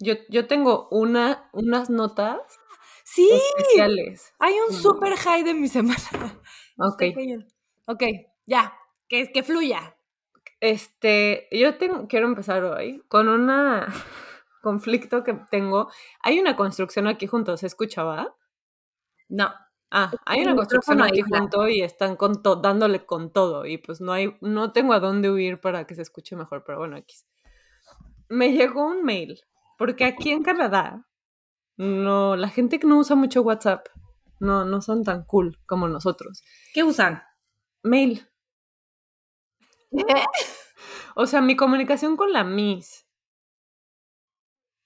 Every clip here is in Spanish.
Yo, yo tengo una, unas notas Sí, especiales. hay un super high de mi semana. Ok. Ok, ya, que, que fluya. Este, yo tengo, quiero empezar hoy con un conflicto que tengo. Hay una construcción aquí junto, ¿se escuchaba? No. Ah, hay una construcción aquí junto y están con to- dándole con todo y pues no hay, no tengo a dónde huir para que se escuche mejor, pero bueno, aquí. Me llegó un mail, porque aquí en Canadá, no, la gente que no usa mucho WhatsApp, no, no son tan cool como nosotros. ¿Qué usan? Mail. O sea, mi comunicación con la Miss.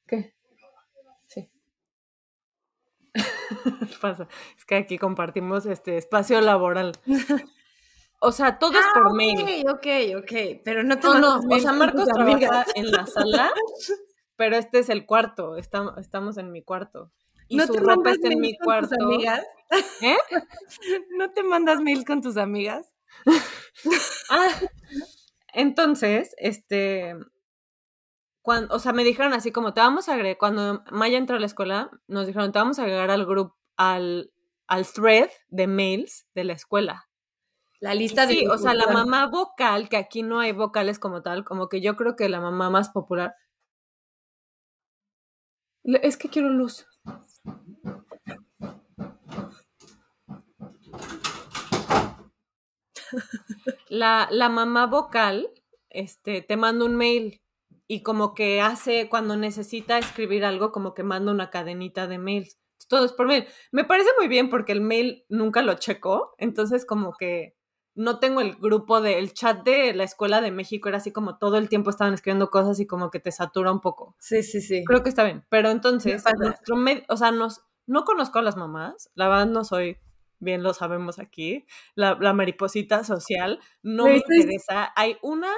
¿Qué? Sí. Pasa. Es que aquí compartimos este espacio laboral. O sea, todo es por mail. Ok, ok, ok. Pero no te No, no, o sea, Marcos trabaja en la sala, pero este es el cuarto. Estamos, estamos en mi cuarto. Y ¿No su te ropa mandas está en mi tus cuarto. amigas? ¿Eh? ¿No te mandas mails con tus amigas? Ah, entonces, este, cuando, o sea, me dijeron así como te vamos a agregar, cuando Maya entró a la escuela, nos dijeron te vamos a agregar al grupo, al, al thread de mails de la escuela. La lista de Sí, o sea, la mamá vocal, que aquí no hay vocales como tal, como que yo creo que la mamá más popular. Es que quiero luz. La, la mamá vocal, este, te manda un mail y como que hace, cuando necesita escribir algo, como que manda una cadenita de mails. Todo es por mail. Me parece muy bien porque el mail nunca lo checo, entonces como que no tengo el grupo del chat de la Escuela de México, era así como todo el tiempo estaban escribiendo cosas y como que te satura un poco. Sí, sí, sí. Creo que está bien, pero entonces, nuestro o sea, nos, no conozco a las mamás, la verdad no soy, bien lo sabemos aquí, la, la mariposita social, no me interesa. Hay una,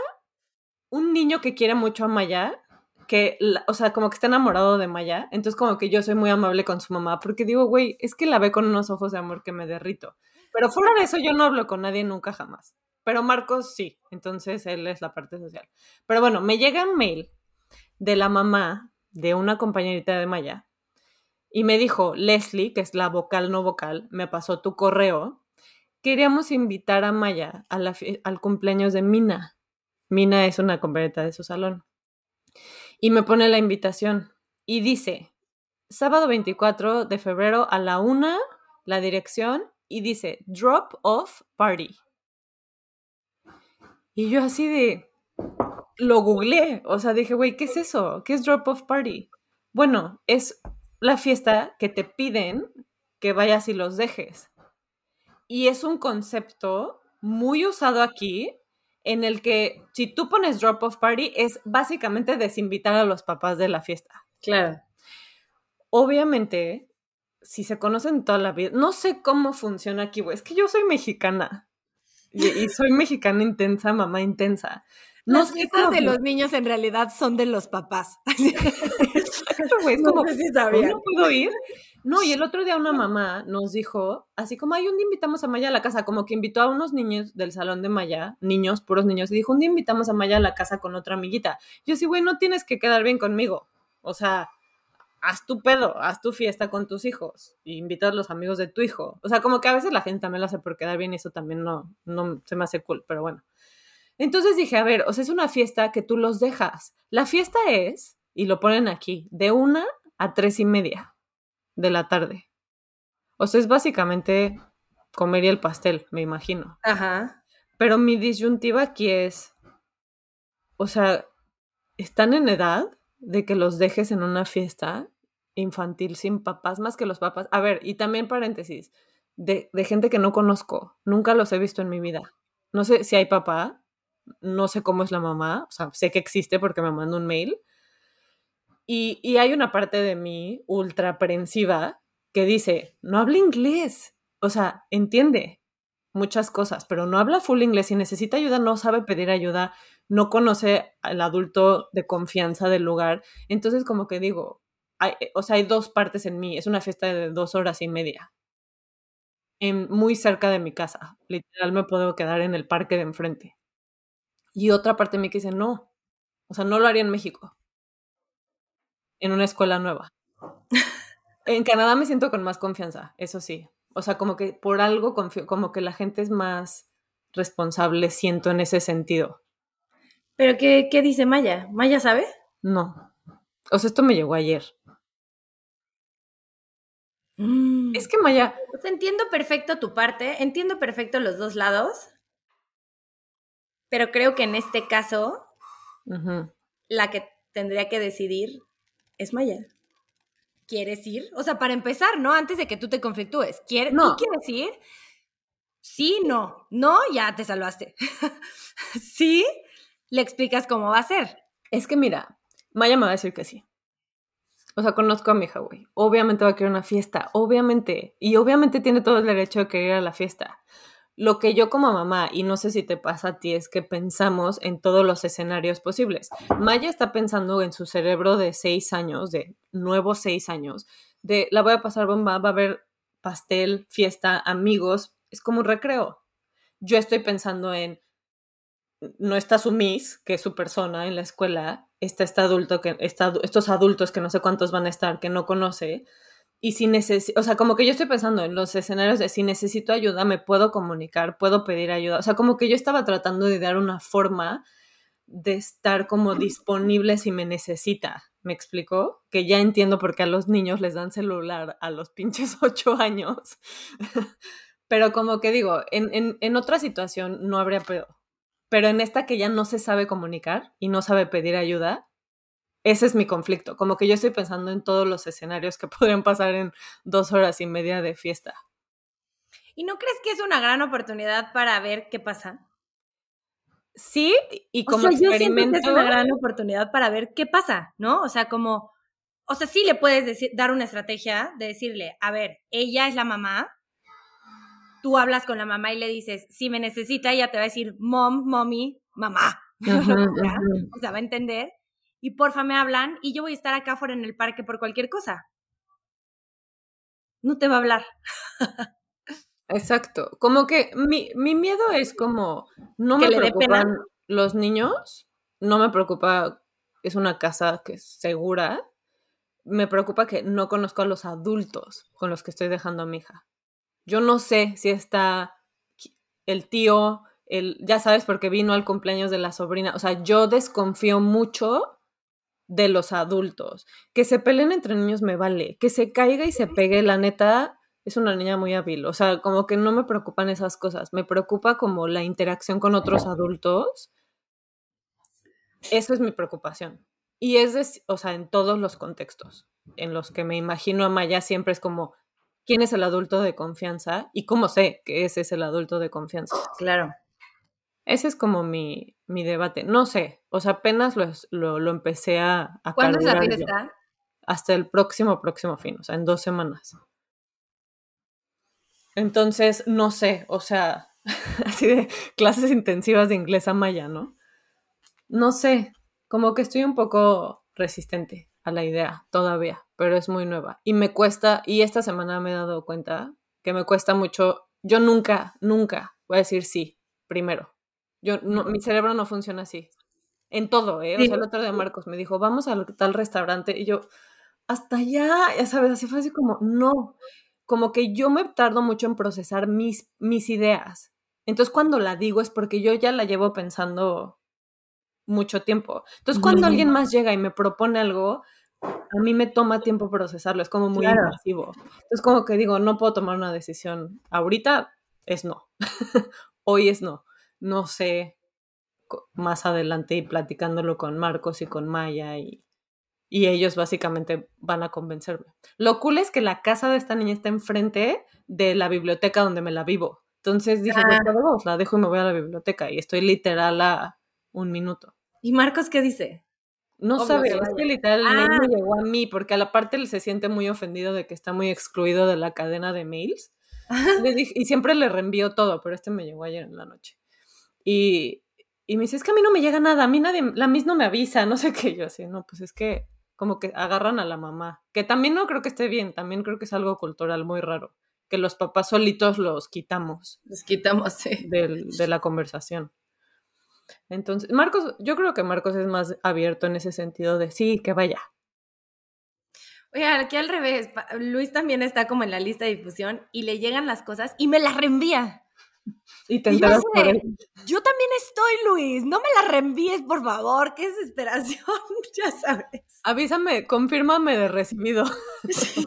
un niño que quiere mucho a Maya, que, la- o sea, como que está enamorado de Maya, entonces como que yo soy muy amable con su mamá, porque digo, güey, es que la ve con unos ojos de amor que me derrito. Pero fuera de eso yo no hablo con nadie nunca jamás. Pero Marcos sí, entonces él es la parte social. Pero bueno, me llega un mail de la mamá de una compañerita de Maya y me dijo, Leslie, que es la vocal no vocal, me pasó tu correo. Queríamos invitar a Maya al cumpleaños de Mina. Mina es una compañerita de su salón. Y me pone la invitación y dice, sábado 24 de febrero a la una, la dirección, y dice, drop off party. Y yo así de, lo googleé, o sea, dije, güey, ¿qué es eso? ¿Qué es drop off party? Bueno, es la fiesta que te piden que vayas y los dejes. Y es un concepto muy usado aquí en el que si tú pones drop off party es básicamente desinvitar a los papás de la fiesta. Claro. Obviamente, si se conocen toda la vida, no sé cómo funciona aquí, güey. Es que yo soy mexicana. Y, y soy mexicana intensa, mamá intensa. No Las sé cómo de los niños en realidad son de los papás. Exacto, güey. Es No como, sé si ¿hoy sabían. no puedo ir? No, y el otro día una mamá nos dijo, así como, ay, un día invitamos a Maya a la casa, como que invitó a unos niños del salón de Maya, niños, puros niños, y dijo, un día invitamos a Maya a la casa con otra amiguita. Yo sí, güey, no tienes que quedar bien conmigo. O sea, haz tu pedo, haz tu fiesta con tus hijos y invita a los amigos de tu hijo. O sea, como que a veces la gente también lo hace por quedar bien y eso también no, no se me hace cool, pero bueno. Entonces dije, a ver, o sea, es una fiesta que tú los dejas. La fiesta es, y lo ponen aquí, de una a tres y media de la tarde. O sea, es básicamente comer y el pastel, me imagino. Ajá. Pero mi disyuntiva aquí es, o sea, están en edad de que los dejes en una fiesta infantil sin papás, más que los papás. A ver, y también paréntesis, de, gente que no conozco, nunca los he visto en mi vida. No sé si hay papá, no sé cómo es la mamá, o sea, sé que existe porque me mandó un mail. Y, y hay una parte de mí ultra aprensiva que dice, no habla inglés, o sea, entiende muchas cosas, pero no habla full inglés y necesita ayuda, no sabe pedir ayuda, no conoce al adulto de confianza del lugar. Entonces, como que digo, hay, o sea, hay dos partes en mí, es una fiesta de dos horas y media, en, muy cerca de mi casa, literal me puedo quedar en el parque de enfrente. Y otra parte de mí que dice, no, o sea, no lo haría en México. en una escuela nueva. En Canadá me siento con más confianza, eso sí. O sea, como que por algo confío, como que la gente es más responsable, siento en ese sentido. ¿Pero qué, qué dice Maya? ¿Maya sabe? No. O sea, esto me llegó ayer. Mm. Es que Maya, entiendo perfecto tu parte, entiendo perfecto los dos lados, pero creo que en este caso la que tendría que decidir es Maya. ¿Quieres ir? O sea, para empezar, ¿no? Antes de que tú te conflictúes. ¿Quieres, No. ¿Tú quieres ir? Sí, no. No, ya te salvaste. sí, le explicas cómo va a ser. es que mira, Maya me va a decir que sí. O sea, conozco a mi hija, güey. Obviamente va a querer una fiesta, obviamente. Y obviamente tiene todo el derecho de querer ir a la fiesta. Lo que yo como mamá, y no sé si te pasa a ti, es que pensamos en todos los escenarios posibles. Maya está pensando en su cerebro de seis años, de nuevos seis años, de la voy a pasar bomba, va a haber pastel, fiesta, amigos, es como un recreo. Yo estoy pensando en, no está su Miss, que es su persona en la escuela, está este adulto, que, está, estos adultos que no sé cuántos van a estar, que no conoce, y si necesito, o sea, como que yo estoy pensando en los escenarios de si necesito ayuda, me puedo comunicar, puedo pedir ayuda. O sea, como que yo estaba tratando de dar una forma de estar como disponible si me necesita. ¿Me explicó? Que ya entiendo por qué a los niños les dan celular a los pinches ocho años. Pero como que digo, en, en, en otra situación no habría pedo. Pero en esta que ya no se sabe comunicar y no sabe pedir ayuda, ese es mi conflicto. Como que yo estoy pensando en todos los escenarios que podrían pasar en dos horas y media de fiesta. ¿Y no crees que es una gran oportunidad para ver qué pasa? Sí, y O como sea, yo siento experimento. que es una gran oportunidad para ver qué pasa, ¿no? O sea, como, o sea, sí le puedes decir, dar una estrategia de decirle, a ver, ella es la mamá, tú hablas con la mamá y le dices, si me necesita, ella te va a decir, mom, mommy, mamá, o sea, va a entender, y porfa me hablan y yo voy a estar acá fuera en el parque por cualquier cosa. No te va a hablar. Exacto. Como que mi, mi miedo es como, no ¿Que me preocupan los niños, no me preocupa, es una casa que es segura, me preocupa que no conozco a los adultos con los que estoy dejando a mi hija. Yo no sé si está el tío, el, ya sabes, porque vino al cumpleaños de la sobrina, o sea, yo desconfío mucho de los adultos. Que se peleen entre niños me vale, que se caiga y se pegue, la neta, es una niña muy hábil, o sea, como que no me preocupan esas cosas, me preocupa como la interacción con otros adultos. Eso es mi preocupación. Y es, de, o sea, en todos los contextos en los que me imagino a Maya siempre es como, ¿quién es el adulto de confianza? Y cómo sé que ese es el adulto de confianza. Claro. Ese es como mi, mi debate. No sé, o sea, apenas lo, lo, lo empecé a, a ¿Cuándo es la fiesta? Hasta el próximo, próximo fin, o sea, en dos semanas. Entonces, no sé, o sea, así de clases intensivas de inglés a maya, ¿no? No sé, como que estoy un poco resistente a la idea todavía, pero es muy nueva. Y me cuesta, y esta semana me he dado cuenta que me cuesta mucho, yo nunca, nunca voy a decir sí primero. Yo, no, mi cerebro no funciona así. En todo, ¿eh? O sea, el otro día Marcos me dijo, vamos al tal restaurante, y yo, hasta allá, ya sabes, así fue así como, no, como que yo me tardo mucho en procesar mis, mis ideas. Entonces cuando la digo es porque yo ya la llevo pensando mucho tiempo. Entonces cuando alguien más llega y me propone algo, a mí me toma tiempo procesarlo, es como muy Claro. invasivo. Entonces como que digo, no puedo tomar una decisión. Ahorita es no. Hoy es no. No sé más adelante y platicándolo con Marcos y con Maya y, y ellos básicamente van a convencerme. Lo cool es que la casa de esta niña está enfrente de la biblioteca donde me la vivo. Entonces dije, pues, Ah. la dejo y me voy a la biblioteca y estoy literal a un minuto. ¿Y Marcos qué dice? No Obvio sabe, es que literal el mail Ah. me llegó a mí porque a la parte él se siente muy ofendido de que está muy excluido de la cadena de mails. Le dije- y siempre le reenvío todo, pero este me llegó ayer en la noche. Y, y me dice, es que a mí no me llega nada, a mí nadie, la Miss no me avisa, no sé qué. Yo así, no, pues es que como que agarran a la mamá, que también no creo que esté bien, también creo que es algo cultural muy raro, que los papás solitos los quitamos Los quitamos, sí. del- de la conversación. Entonces, Marcos, yo creo que Marcos es más abierto en ese sentido de sí, que vaya. Oye, aquí al revés, Luis también está como en la lista de difusión y le llegan las cosas y me las reenvía. Y te Y yo por él. Yo también estoy, Luis, no me las reenvíes, por favor, qué desesperación, ya sabes. Avísame, confírmame de recibido. Sí.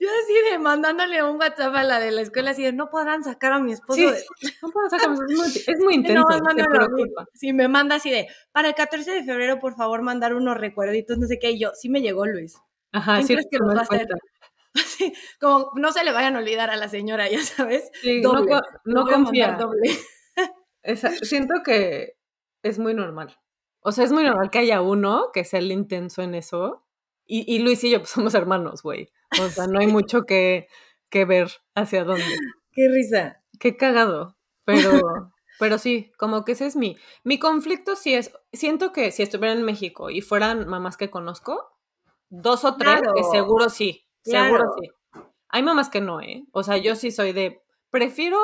Yo así de mandándole un WhatsApp a la de la escuela, así de no podrán sacar a mi esposo Sí. de... No puedo sacar- es muy, es muy intenso, no, no, no. Sí, me manda así de, para el 14 de febrero, por favor, mandar unos recuerditos, no sé qué, y yo, sí me llegó, Luis. Ajá, ¿Quién sí, crees que los va a hacer? Así, como no se le vayan a olvidar a la señora, ya sabes. Sí, no, Doble. no a confía. doble. Esa- siento que es muy normal. O sea, es muy normal que haya uno que sea el intenso en eso. Y, y Luis y yo pues, somos hermanos, güey. O sea, no hay mucho que, que ver hacia dónde. Qué risa. Qué cagado. Pero, pero sí, como que ese es mi. Mi conflicto sí es. Siento que si estuviera en México y fueran mamás que conozco, dos o tres, Claro. que seguro sí. Seguro sí. Hay mamás que no, ¿eh? O sea, yo sí soy de. Prefiero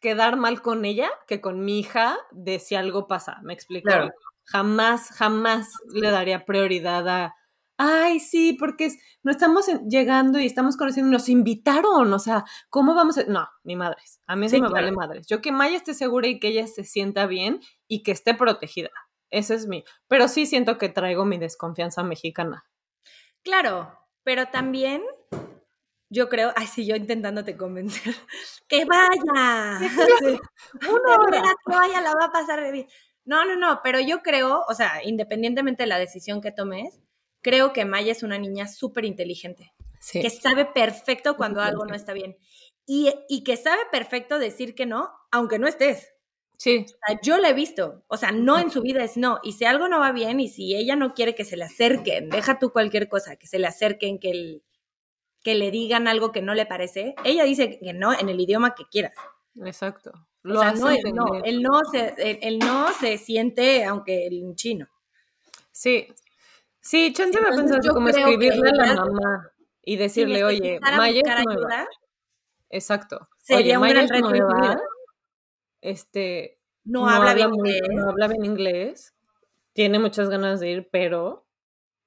quedar mal con ella que con mi hija de si algo pasa. ¿Me explico? Claro. Jamás, jamás le daría prioridad a. Ay, sí, porque es- no estamos en- llegando y estamos conociendo, nos invitaron, o sea, ¿cómo vamos a...? No, ni madres, a mí eso Sí, me claro. vale madres. Yo que Maya esté segura y que ella se sienta bien y que esté protegida, ese es mi... Pero sí siento que traigo mi desconfianza mexicana. Claro, pero también yo creo, ay, sí, yo intentándote convencer, que vaya. Sí. Una hora. que vaya, la va a pasar de bien. No, no, no, pero yo creo, o sea, independientemente de la decisión que tomes, creo que Maya es una niña súper inteligente, Sí. que sabe perfecto cuando algo no está bien. Y, y que sabe perfecto decir que no, aunque no estés. Sí, O sea, yo la he visto, o sea, no en su vida es no. Y si algo no va bien y si ella no quiere que se le acerquen, deja tú cualquier cosa, que se le acerquen, que, el- que le digan algo que no le parece, ella dice que no en el idioma que quieras. exacto. O Lo sea, hace no es no, el no se, el, el no se siente aunque en chino. Sí. Sí, chance me yo como escribirle a la mamá y Si decirle, oye, Maya nueva. ayuda, Exacto. sería Oye, un Maya gran es reto nueva, vida. este, No, habla bien muy- inglés. no habla bien inglés, tiene muchas ganas de ir, pero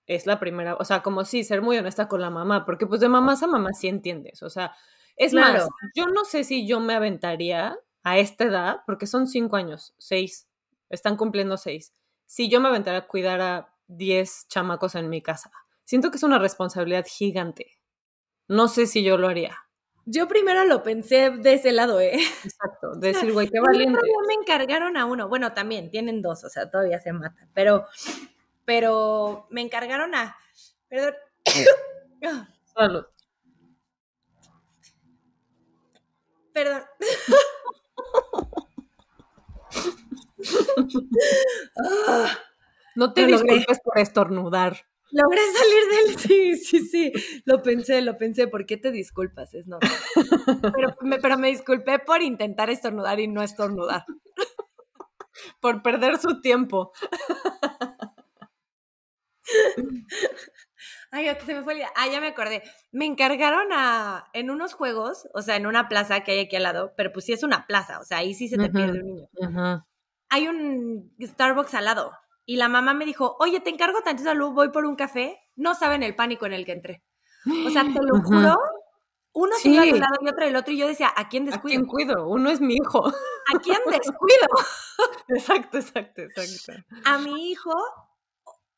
es la primera, o sea, como sí, ser muy honesta con la mamá, porque pues de mamás a mamá sí entiendes, o sea, es más, yo no sé si yo me aventaría a esta edad, porque son cinco años, seis, están cumpliendo seis, si yo me aventaría a cuidar a diez chamacos en mi casa. Siento que es una responsabilidad gigante. No sé si yo lo haría. Yo primero lo pensé de ese lado, ¿eh? Exacto. Decir, güey, qué valiente. me encargaron a uno. Bueno, también tienen dos, o sea, todavía se matan. Pero, pero me encargaron a. Perdón. Ah, Salud. Perdón. No te Lo logré. disculpes por estornudar. logré salir del. Sí, sí, sí. Lo pensé, lo pensé. ¿Por qué te disculpas? Es normal. Pero me, pero me disculpé por intentar estornudar y no estornudar. Por perder su tiempo. Ay, se me fue la idea. Ah, ya me acordé. Me encargaron a, en unos juegos, o sea, en una plaza que hay aquí al lado, pero pues sí es una plaza, o sea, ahí sí se te pierde un niño. Hay un Starbucks al lado. Y la mamá me dijo, oye, te encargo tantito luz, voy por un café. No saben el pánico en el que entré. O sea, te lo juro, uno se Sí. iba de un lado y otro del otro, y yo decía, ¿a quién ¿A descuido? quién cuido? Uno es mi hijo. ¿A quién descuido? Exacto, exacto, exacto. ¿A mi hijo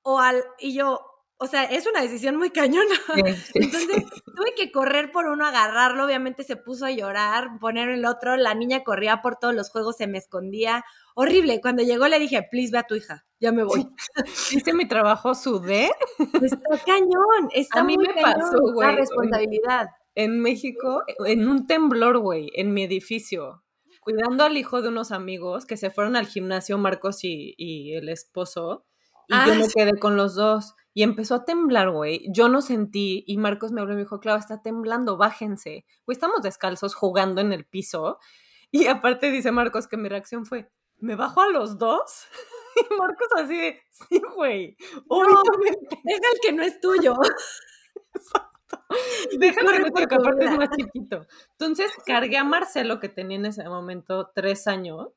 o al...? Y yo, o sea, es una decisión muy cañona. Entonces tuve que correr por uno, agarrarlo, obviamente se puso a llorar, poner el otro, la niña corría por todos los juegos, se me escondía. Horrible, cuando llegó le dije, please ve a tu hija, ya me voy. hice mi trabajo, sudé. Está cañón, está A mí muy me cañón pasó, güey, la responsabilidad. En México, en un temblor, güey, en mi edificio, cuidando al hijo de unos amigos que se fueron al gimnasio, Marcos y, y el esposo, y yo Ah, me quedé con los dos. Y empezó a temblar, güey. Yo no sentí, y Marcos me habló y me dijo, Clau, está temblando, bájense. Güey, estamos descalzos jugando en el piso. Y aparte dice Marcos que mi reacción fue, ¿me bajo a los dos? Y Marcos así de, sí, güey. Obviamente. Deja el que no es tuyo. Déjalo corre que por que tu aparte es más chiquito. Entonces cargué a Marcelo, que tenía en ese momento tres años,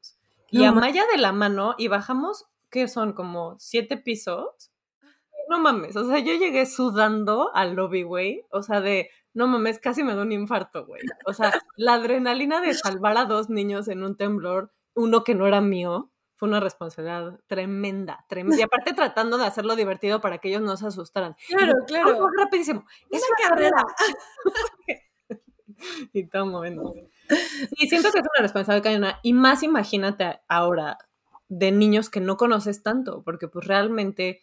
y No a ma- Maya de la mano, y bajamos, que son como siete pisos, no mames, o sea, yo llegué sudando al lobby, güey, o sea, de, no mames, casi me da un infarto, güey. O sea, la adrenalina de salvar a dos niños en un temblor, uno que no era mío, fue una responsabilidad tremenda, tremenda. Y aparte tratando de hacerlo divertido para que ellos no se asustaran. Claro, Y, claro. "Oh, rapidísimo. Es Una carrera. y todo moviendo. Y siento que es una responsabilidad cañona. Y más imagínate ahora de niños que no conoces tanto, porque pues realmente,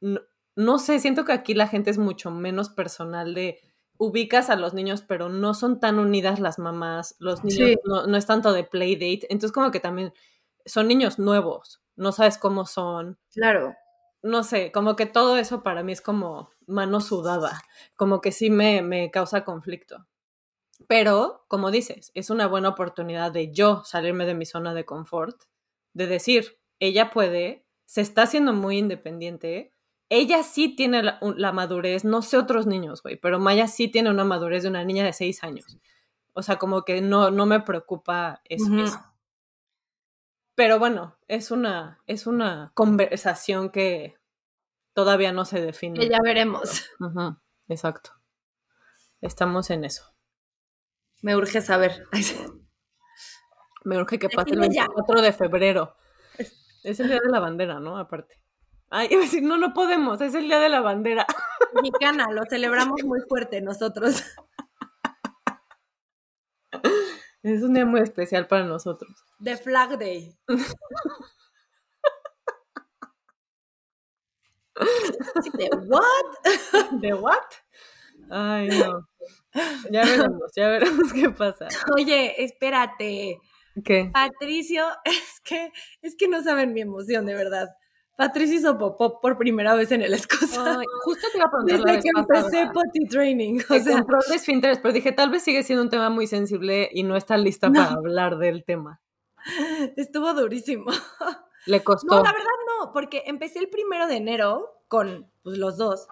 no, no sé, siento que aquí la gente es mucho menos personal de ubicas a los niños, pero no son tan unidas las mamás, los niños Sí. no, no es tanto de playdate, entonces como que también son niños nuevos, no sabes cómo son, Claro. no sé, como que todo eso para mí es como mano sudada, como que sí me, me causa conflicto. Pero, como dices, es una buena oportunidad de yo salirme de mi zona de confort, de decir, ella puede, se está haciendo muy independiente, ella sí tiene la, madurez, no sé otros niños, güey, pero Maya sí tiene una madurez de una niña de seis años. O sea, como que no, no me preocupa eso. Eso. Pero bueno, es una, es una conversación que todavía no se define. Que ya veremos. Exacto. Estamos en eso. Me urge saber. Me urge que pase el Decime ya. 24 de febrero. Es el día de la bandera, ¿no? Aparte. Ay, iba a decir, no, no podemos, es el día de la bandera. Mexicana, lo celebramos muy fuerte nosotros. Es un día muy especial para nosotros. The Flag Day. ¿De what? ¿De what? Ay, no. Ya veremos, ya veremos qué pasa. Oye, espérate. ¿Qué? Patricio, es que, es que no saben mi emoción, de verdad. Patricio hizo popó por primera vez en el. Ay, justo te iba a preguntar la Desde vez que empecé potty training. O sea, control de esfínteres, pero dije, tal vez sigue siendo un tema muy sensible y no está lista No. para hablar del tema. estuvo durísimo. Le costó. No, la verdad no, porque empecé el primero de enero con pues, los dos.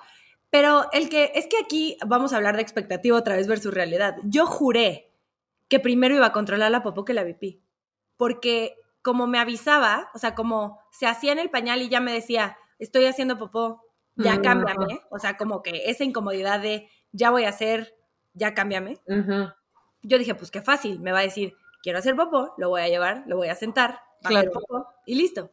Pero el que, es que aquí vamos a hablar de expectativa otra vez versus realidad. Yo juré que primero iba a controlar la popó que la pipí. Porque como me avisaba, o sea, como se hacía en el pañal y ya me decía, estoy haciendo popó, ya Mm. cámbiame. O sea, como que esa incomodidad de ya voy a hacer, ya cámbiame. Yo dije, pues qué fácil, me va a decir, quiero hacer popó, lo voy a llevar, lo voy a sentar, hacer popó y listo.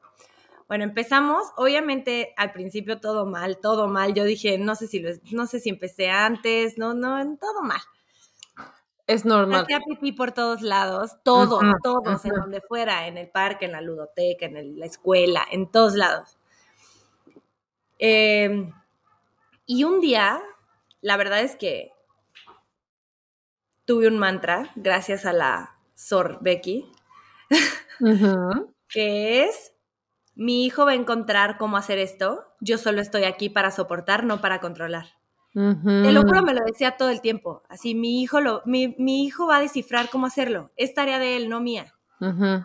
Bueno, empezamos, obviamente al principio todo mal, todo mal. Yo dije, no sé si lo, no sé si empecé antes, no, no, todo mal. Es normal. Hacía pipí por todos lados, todos, todos, en donde fuera, en el parque, en la ludoteca, en el- la escuela, en todos lados. Eh, y un día, la verdad es que tuve un mantra, gracias a la Sor Becky, que es, mi hijo va a encontrar cómo hacer esto, yo solo estoy aquí para soportar, no para controlar. Ujú. Te lo juro, me lo decía todo el tiempo. Así, mi hijo, lo, mi, mi hijo va a descifrar cómo hacerlo. Es tarea de él, no mía.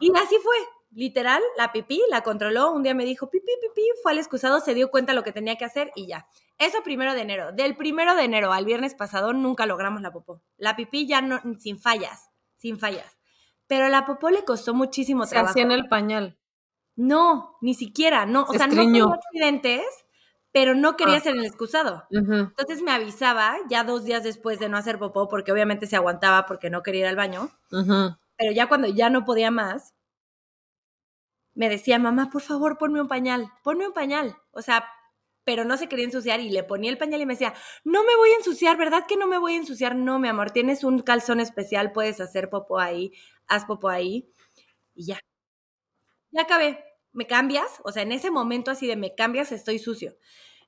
Y así fue. Literal, la pipí la controló. Un día me dijo pipí, pipí, fue al excusado, se dio cuenta lo que tenía que hacer y ya. Eso primero de enero. Del primero de enero al viernes pasado nunca logramos la popó. La pipí ya no, sin fallas, sin fallas. Pero la popó le costó muchísimo Se trabajo. hacía en el pañal. No, ni siquiera, no. O Se sea, no tenía accidentes, pero no quería Ah. ser el excusado. Entonces me avisaba ya dos días después de no hacer popó, porque obviamente se aguantaba porque no quería ir al baño. Pero ya cuando ya no podía más, me decía, mamá, por favor, ponme un pañal, ponme un pañal. O sea, pero no se quería ensuciar y le ponía el pañal y me decía, no me voy a ensuciar, ¿verdad que no me voy a ensuciar? No, mi amor, tienes un calzón especial, puedes hacer popó ahí, haz popó ahí y ya. Ya acabé, me cambias, o sea, en ese momento así de me cambias, estoy sucio.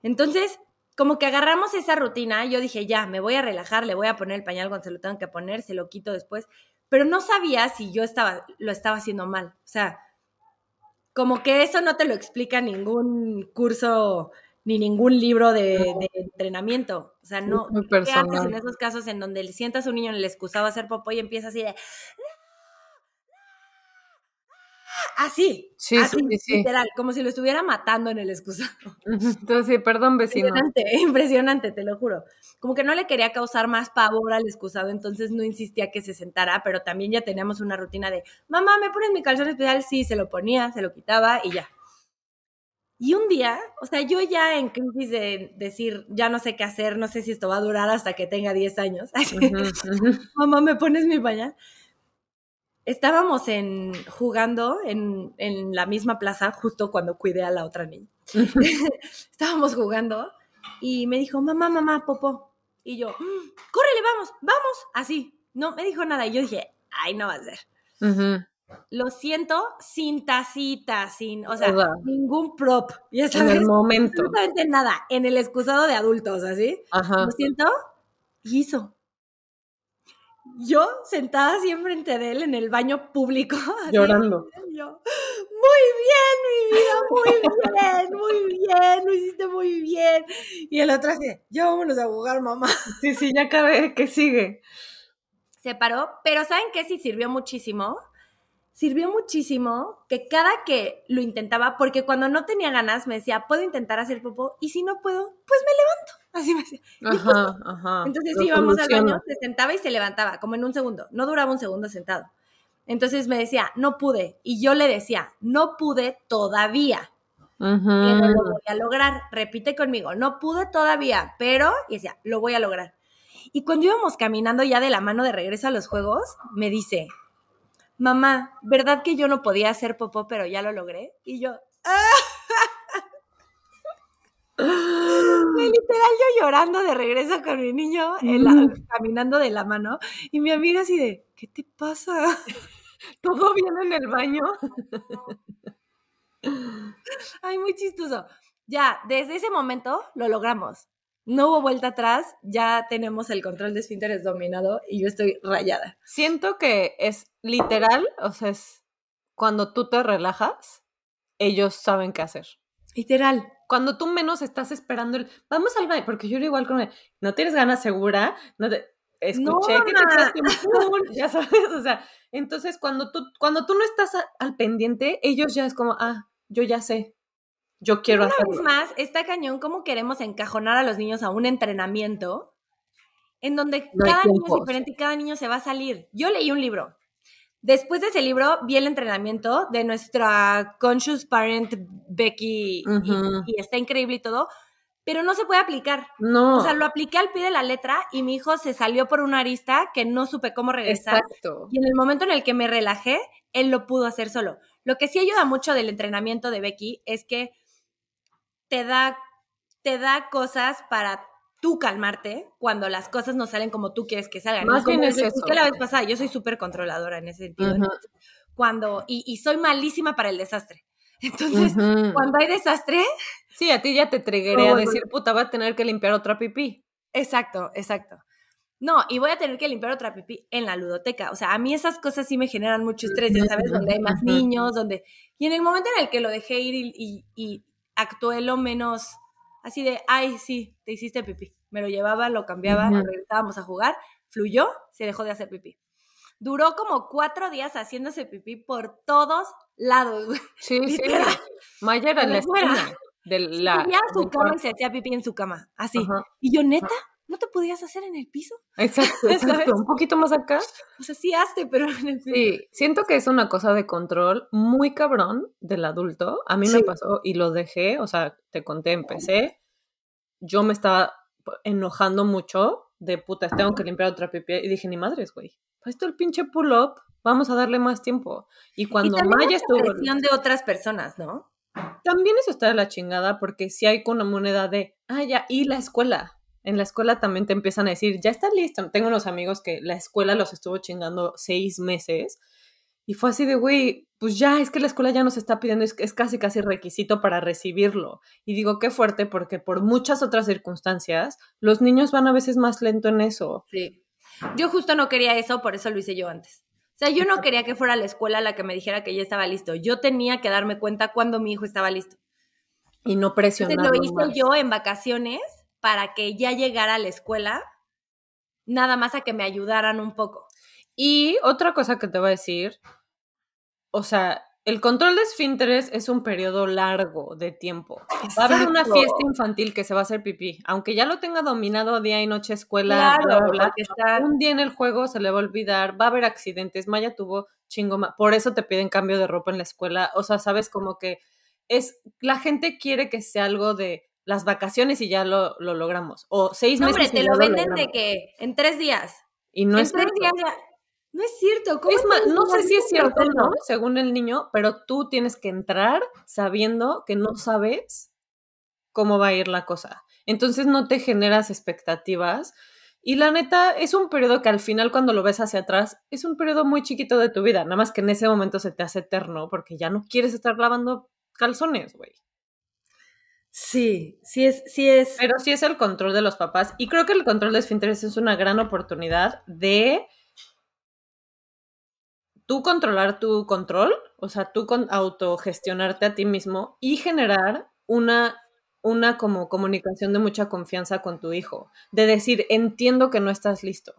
Entonces, como que agarramos esa rutina, yo dije, ya, me voy a relajar, le voy a poner el pañal cuando se lo tengo que poner, se lo quito después, pero no sabía si yo estaba, lo estaba haciendo mal. O sea, como que eso no te lo explica ningún curso ni ningún libro de, de entrenamiento. O sea, no. ¿Qué haces en esos casos en donde le sientas a un niño en el excusado a hacer popó y empieza así de. Así. Sí, así, sí, sí, sí. literal, como si lo estuviera matando en el excusado. Entonces, perdón, vecino. Impresionante, impresionante, te lo juro. Como que no le quería causar más pavor al excusado, entonces no insistía que se sentara, pero también ya teníamos una rutina de, mamá, ¿me pones mi calzón especial? Sí, se lo ponía, se lo quitaba y ya. Y un día, o sea, yo ya en crisis de decir, ya no sé qué hacer, no sé si esto va a durar hasta que tenga 10 años. Mamá, ¿me pones mi pañal? Estábamos en, jugando en, en, la misma plaza justo cuando cuidé a la otra niña. Estábamos jugando y me dijo, mamá, mamá, popó. Y yo, mm, córrele, vamos, vamos, así. No me dijo nada. Y yo dije, ay, no va a ser. Lo siento, sin tacita, sin, o sea, ningún prop. Ya sabes, en el momento. Absolutamente nada. En el excusado de adultos, así. Lo siento, y hizo. Yo sentada siempre enfrente de él en el baño público. Llorando. Yo, muy bien, mi vida, muy bien, muy bien, lo hiciste muy bien. Y el otro así, ya vámonos a jugar, mamá. Sí, sí, ya acabé, ¿qué sigue? Se paró, pero ¿saben qué sí sirvió muchísimo? Sirvió muchísimo que cada que lo intentaba, porque cuando no tenía ganas me decía, puedo intentar hacer popó, y si no puedo, pues me levanto. Así me decía. Ajá, ajá. Entonces íbamos al baño, se sentaba y se levantaba, como en un segundo. No duraba un segundo sentado. Entonces me decía, no pude. Y yo le decía, no pude todavía. Pero lo voy a lograr. Repite conmigo, no pude todavía, pero, y decía, lo voy a lograr. Y cuando íbamos caminando ya de la mano de regreso a los juegos, me dice, mamá, ¿verdad que yo no podía hacer popó, pero ya lo logré? Y yo, literal yo llorando de regreso con mi niño, caminando de la mano, y mi amiga así de, ¿qué te pasa? ¿Todo bien en el baño? Ay, muy chistoso. Ya, desde ese momento lo logramos. No hubo vuelta atrás, ya tenemos el control de esfínteres dominado y yo estoy rayada. Siento que es literal, o sea, es cuando tú te relajas, ellos saben qué hacer. Literal. Cuando tú menos estás esperando el, vamos al baño, porque yo era igual con no tienes ganas segura, no te, escuché que te echaste un ya sabes, o sea, entonces cuando tú, cuando tú no estás al pendiente, ellos ya es como, ah, yo ya sé, yo quiero Una hacerlo. Vez más, está cañón cómo queremos encajonar a los niños a un entrenamiento en donde cada niño es diferente y cada niño se va a salir. Yo leí un libro. Después de ese libro vi el entrenamiento de nuestra conscious parent Becky y, está increíble y todo, pero no se puede aplicar. No. O sea, lo apliqué al pie de la letra y mi hijo se salió por una arista que no supe cómo regresar. Exacto. Y en el momento en el que me relajé, él lo pudo hacer solo. Lo que sí ayuda mucho del entrenamiento de Becky es que te da, te da cosas para tú calmarte cuando las cosas no salen como tú quieres que salgan. Más bien es eso. la vez pasada, yo soy súper controladora en ese sentido. Cuando, y, y, soy malísima para el desastre. Entonces, cuando hay desastre... Sí, a ti ya te tregueré a decir, puta, voy a tener que limpiar otra pipí. Exacto, exacto. No, y voy a tener que limpiar otra pipí en la ludoteca. O sea, a mí esas cosas sí me generan mucho estrés, ya sabes, donde hay más niños, donde... Y en el momento en el que lo dejé ir y, y, actué lo menos así de, ay, sí, te hiciste pipí. Me lo llevaba, lo cambiaba, regresábamos a jugar, fluyó, se dejó de hacer pipí. Duró como cuatro días haciéndose pipí por todos lados. Sí, sí. Maya era en la esquina. De la, su cama y se hacía pipí en su cama, así. Y yo, neta, ¿no te podías hacer en el piso? Exacto, exacto. un poquito más acá. O sea, sí hazte, pero en el piso. Sí, siento que es una cosa de control muy cabrón del adulto. A mí me pasó y lo dejé, o sea, te conté, empecé. Yo me estaba enojando mucho de puta, tengo que limpiar otra pipí. Y dije, ni madres, güey. Pues esto el pinche pull-up, vamos a darle más tiempo. Y cuando y Maya estuvo. de otras personas, ¿no? También eso está de la chingada, porque si hay con una moneda de, ah, ya, y la escuela en la escuela también te empiezan a decir, ya está listo. Tengo unos amigos que la escuela los estuvo chingando seis meses y fue así de, güey, pues ya, es que la escuela ya nos está pidiendo, es, es casi casi requisito para recibirlo. Y digo, qué fuerte, porque por muchas otras circunstancias, los niños van a veces más lento en eso. Sí. Yo justo no quería eso, por eso lo hice yo antes. O sea, yo no quería que fuera la escuela la que me dijera que ya estaba listo. Yo tenía que darme cuenta cuando mi hijo estaba listo. Y no presionar. lo hice yo en vacaciones para que ya llegara a la escuela, nada más a que me ayudaran un poco. Y otra cosa que te voy a decir, o sea, el control de esfínteres es un periodo largo de tiempo. Va a haber una fiesta infantil que se va a hacer pipí. Aunque ya lo tenga dominado día y noche escuela, un día en el juego se le va a olvidar, va a haber accidentes. Maya tuvo chingo, por eso te piden cambio de ropa en la escuela. O sea, sabes como que es, la gente quiere que sea algo de las vacaciones y ya lo, lo logramos. O seis No, meses. hombre, te lo venden de que en tres días. Y no en es tres cierto. días ya- No es cierto. ¿cómo Es más, no sé si es cierto o no, según el niño, pero tú tienes que entrar sabiendo que no sabes cómo va a ir la cosa. Entonces no te generas expectativas. Y la neta, es un periodo que al final cuando lo ves hacia atrás, es un periodo muy chiquito de tu vida. Nada más que en ese momento se te hace eterno porque ya no quieres estar lavando calzones, güey. Sí, sí es, sí es. Pero sí es el control de los papás. Y creo que el control de esfínteres es una gran oportunidad de tú controlar tu control, o sea, tú con autogestionarte a ti mismo y generar una, una como comunicación de mucha confianza con tu hijo. De decir, entiendo que no estás listo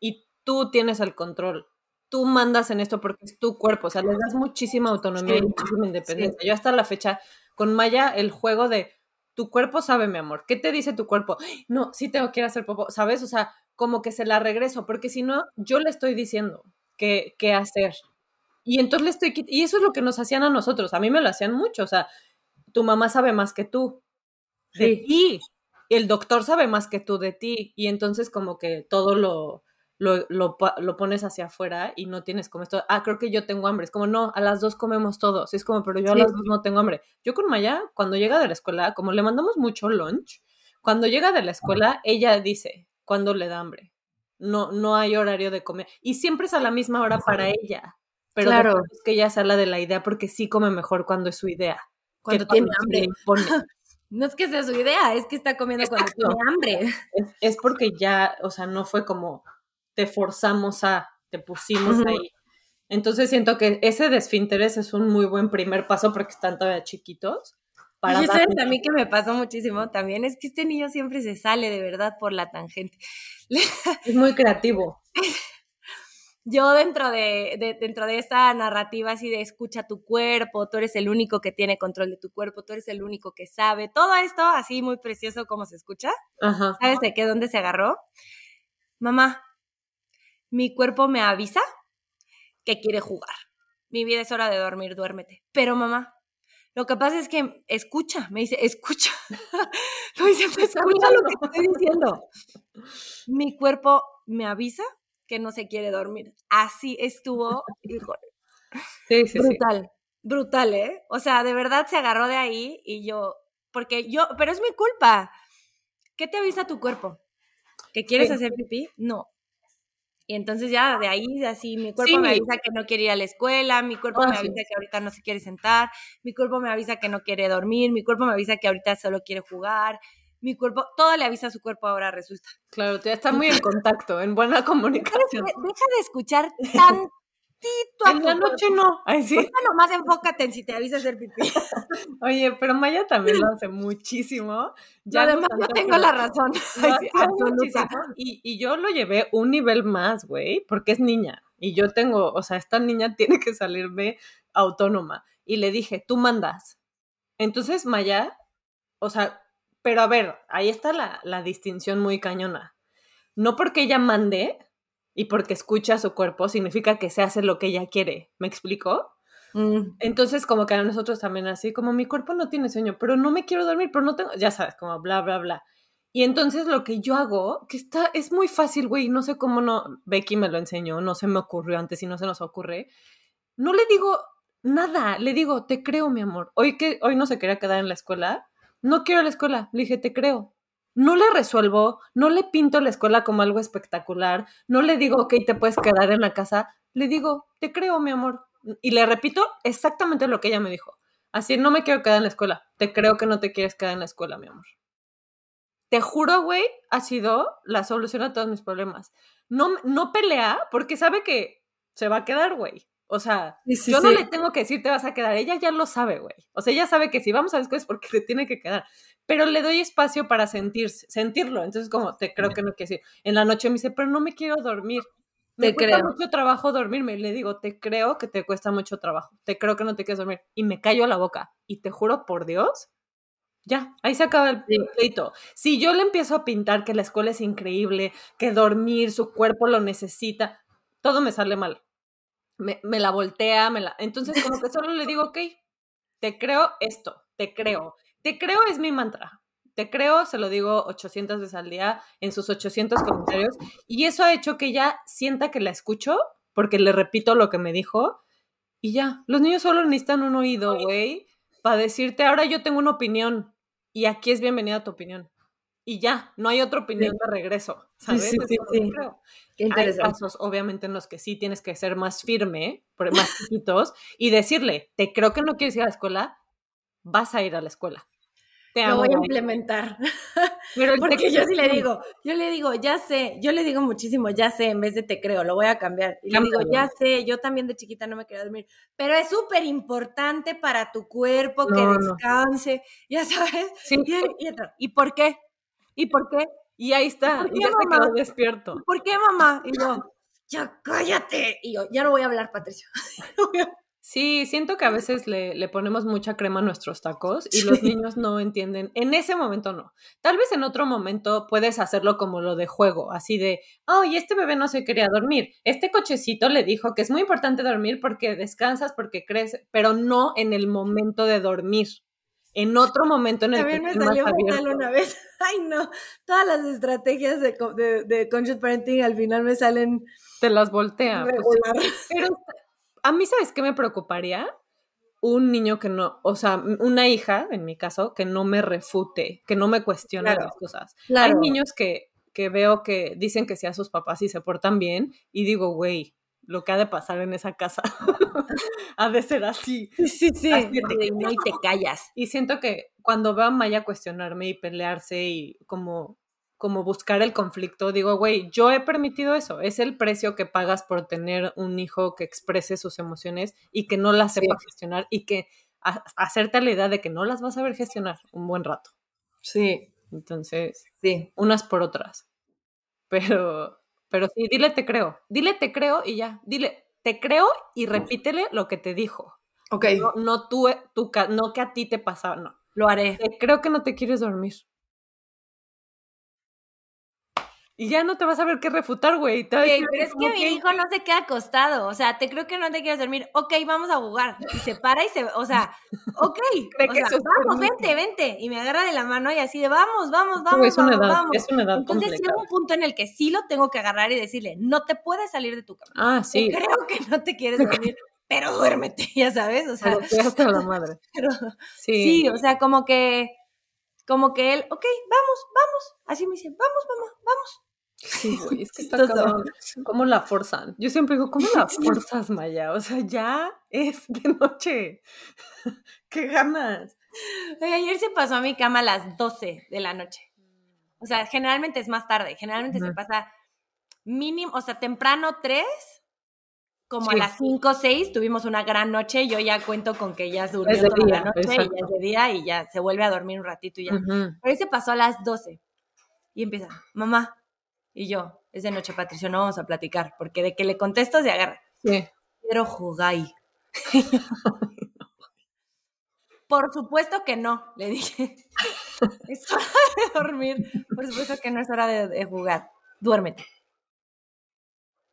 y tú tienes el control. Tú mandas en esto porque es tu cuerpo, o sea, les das muchísima autonomía y muchísima independencia. Yo hasta la fecha, con Maya, el juego de tu cuerpo sabe, mi amor. ¿Qué te dice tu cuerpo? No, sí tengo que ir a hacer popó, ¿sabes? O sea, como que se la regreso, porque si no, yo le estoy diciendo qué, qué hacer. Y entonces le estoy Y eso es lo que nos hacían a nosotros. A mí me lo hacían mucho. O sea, tu mamá sabe más que tú de Sí. ti. El doctor sabe más que tú de ti. Y entonces como que todo lo, lo, lo, pones hacia afuera y no tienes como esto. Ah, creo que yo tengo hambre. Es como, no, a las dos comemos todos. Es como, pero yo a Sí. las dos no tengo hambre. Yo con Maya, cuando llega de la escuela, como le mandamos mucho lunch, cuando llega de la escuela, ella dice cuando le da hambre. No, no hay horario de comer. Y siempre es a la misma hora para ella. Pero Claro. es que ella se habla de la idea porque sí come mejor cuando es su idea. que Cuando tiene hambre. No es que sea su idea, es que está comiendo cuando tiene hambre. es, es porque ya, o sea, no fue como te forzamos a, te pusimos ahí. Entonces siento que ese desfinteres es un muy buen primer paso porque están todavía chiquitos. Para y sabes a mí que me pasó muchísimo también, es que este niño siempre se sale de verdad por la tangente. Es muy creativo. Yo dentro de, de- dentro de esta narrativa así de escucha tu cuerpo, tú eres el único que tiene control de tu cuerpo, tú eres el único que sabe, todo esto así muy precioso como se escucha. Ajá. ¿Sabes de qué? ¿Dónde se agarró? Mamá, mi cuerpo me avisa que quiere jugar. Mi vida es hora de dormir, duérmete. Pero mamá, lo que pasa es que escucha, me dice, escucha. Lo dice, escucha lo que estoy diciendo. Mi cuerpo me avisa que no se quiere dormir. Así estuvo, híjole, Sí, sí, sí. brutal, brutal, ¿eh? O sea, de verdad se agarró de ahí y yo, porque yo, pero es mi culpa. ¿Qué te avisa tu cuerpo? ¿Que quieres hacer pipí? No. Y entonces ya de ahí, así, mi cuerpo Sí. me avisa que no quiere ir a la escuela, mi cuerpo Ah, me sí. avisa que ahorita no se quiere sentar, mi cuerpo me avisa que no quiere dormir, mi cuerpo me avisa que ahorita solo quiere jugar, mi cuerpo, todo le avisa a su cuerpo ahora resulta. Claro, ya está muy en contacto, en buena comunicación. Deja de escuchar tantito a En la noche cuerpo. no. Ay, sí. Ahorita nomás enfócate en si te avisa hacer pipí. Oye, pero Maya también lo hace muchísimo. Ya no además yo tengo la razón. Absoluta. y yo lo llevé un nivel más, güey, porque es niña. Y yo tengo, o sea, esta niña tiene que salirme autónoma. Y le dije, tú mandas. Entonces, Maya, o sea, pero a ver, ahí está la, la distinción muy cañona. No porque ella mande y porque escucha su cuerpo, significa que se hace lo que ella quiere. ¿Me explico? Mm, Entonces, como que a nosotros también así, como mi cuerpo no tiene sueño, pero no me quiero dormir, pero no tengo, ya sabes, como bla, bla, bla. Y entonces lo que yo hago, que está, es muy fácil, güey, no sé cómo no, Becky me lo enseñó, no se me ocurrió antes y no se nos ocurre, no le digo nada, le digo, te creo, mi amor. Hoy que hoy no se quería quedar en la escuela, no quiero ir a la escuela, le dije, te creo. No le resuelvo, no le pinto la escuela como algo espectacular, no le digo, ok, te puedes quedar en la casa, le digo, te creo, mi amor. Y le repito exactamente lo que ella me dijo. Así, no me quiero quedar en la escuela, te creo que no te quieres quedar en la escuela, mi amor. Te juro, güey, ha sido la solución a todos mis problemas. No, no pelea porque sabe que se va a quedar, güey. O sea, Sí, sí, yo no sí. le tengo que decir te vas a quedar, ella ya lo sabe, güey. O sea, ella sabe que si vamos a la escuela es porque se tiene que quedar. Pero le doy espacio para sentir, sentirlo. Entonces, como, te creo que no quiere decir. En la noche me dice, pero no me quiero dormir. Me Te cuesta creo. mucho trabajo dormirme. Y le digo, te creo que te cuesta mucho trabajo. Te creo que no te quieres dormir. Y me callo la boca. Y te juro por Dios, ya, ahí se acaba el pleito. Si yo le empiezo a pintar que la escuela es increíble, que dormir, su cuerpo lo necesita, todo me sale mal. Me, me la voltea, me la... Entonces como que solo le digo, ok, te creo esto, te creo. Te creo es mi mantra. Te creo, se lo digo 800 veces al día en sus 800 comentarios. Y eso ha hecho que ella sienta que la escucho porque le repito lo que me dijo. Y ya, los niños solo necesitan un oído, güey, para decirte, ahora yo tengo una opinión y aquí es bienvenida tu opinión. Y ya, no hay otra opinión de regreso, ¿sabes? Sí, sí, sí. Hay casos, obviamente, en los que sí tienes que ser más firme, más chiquitos, y decirle, te creo que no quieres ir a la escuela, vas a ir a la escuela lo voy a implementar. Porque yo sí le digo, yo le digo, ya sé, yo le digo muchísimo, ya sé, en vez de te creo, lo voy a cambiar. Y le digo, ya sé, yo también de chiquita no me quería dormir, pero es súper importante para tu cuerpo que descanse, ya sabes. Sí. Y, por qué? ¿Y por qué? Y ahí está, y ya se quedó despierto. ¿Por qué, mamá? Y yo, ya cállate. Y yo, ya no voy a hablar, Patricio. Sí, siento que a veces le, ponemos mucha crema a nuestros tacos y los niños no entienden. En ese momento no. Tal vez en otro momento puedes hacerlo como lo de juego, así de, oh, y este bebé no se quería dormir. Este cochecito le dijo que es muy importante dormir porque descansas, porque crees, pero no en el momento de dormir. En otro momento en el También que me salió fatal una vez. Ay, no. Todas las estrategias de, de, de conscious parenting al final me salen. Te las voltea. Pues, pero a mí, ¿sabes qué me preocuparía? Un niño que no, o sea, una hija, en mi caso, que no me refute, que no me cuestione las cosas. Hay niños que, que veo que dicen que sí a sus papás y se portan bien, y digo, güey, lo que ha de pasar en esa casa ha de ser así. Sí, sí. no y te callas. Y siento que cuando veo a Maya cuestionarme y pelearse y como como buscar el conflicto, digo, güey, yo he permitido eso, es el precio que pagas por tener un hijo que exprese sus emociones y que no las sepa gestionar y que hacerte la idea de que no las vas a ver gestionar un buen rato. Sí. Entonces, sí, unas por otras. Pero, pero sí, dile te creo, dile te creo y ya, dile te creo y repítele lo que te dijo. Ok. No, no tú, tú, no que a ti te pasaba, no. Lo haré. Te creo que no te quieres dormir. Y ya no te vas a ver qué refutar, güey. pero es que mi hijo no se queda acostado. O sea, te creo que no te quieres dormir. Ok, vamos a jugar. Y se para y se. O sea, ok. o sea, vamos, vente, vente. Y me agarra de la mano y así de vamos, vamos, vamos. Es una vamos, edad, vamos. Es una edad Entonces llega un punto en el que sí lo tengo que agarrar y decirle, no te puedes salir de tu cama. Ah, sí. creo que no te quieres dormir. pero duérmete, ya sabes, o sea. Pero hasta la madre. Pero, sí. sí, o sea, como que, como que él, ok, vamos, vamos. Así me dice, vamos, mamá, vamos. Sí, güey, es que está ¿Cómo la forzan? Yo siempre digo, ¿cómo la forzas, Maya? O sea, ya es de noche. ¿Qué ganas? ayer se pasó a mi cama a las 12 de la noche. O sea, generalmente es más tarde. Generalmente se pasa mínimo, o sea, temprano 3, como a las 5 o 6 tuvimos una gran noche. Yo ya cuento con que ya durmió toda la noche y ya es de día y ya se vuelve a dormir un ratito y ya. Pero ahí se pasó a las 12 y empieza, mamá, y yo, es de noche, Patricio, no vamos a platicar, porque de que le contesto se agarra. Sí. Quiero jugar. Por supuesto que no, le dije. es hora de dormir. Por supuesto que no es hora de, jugar. Duérmete.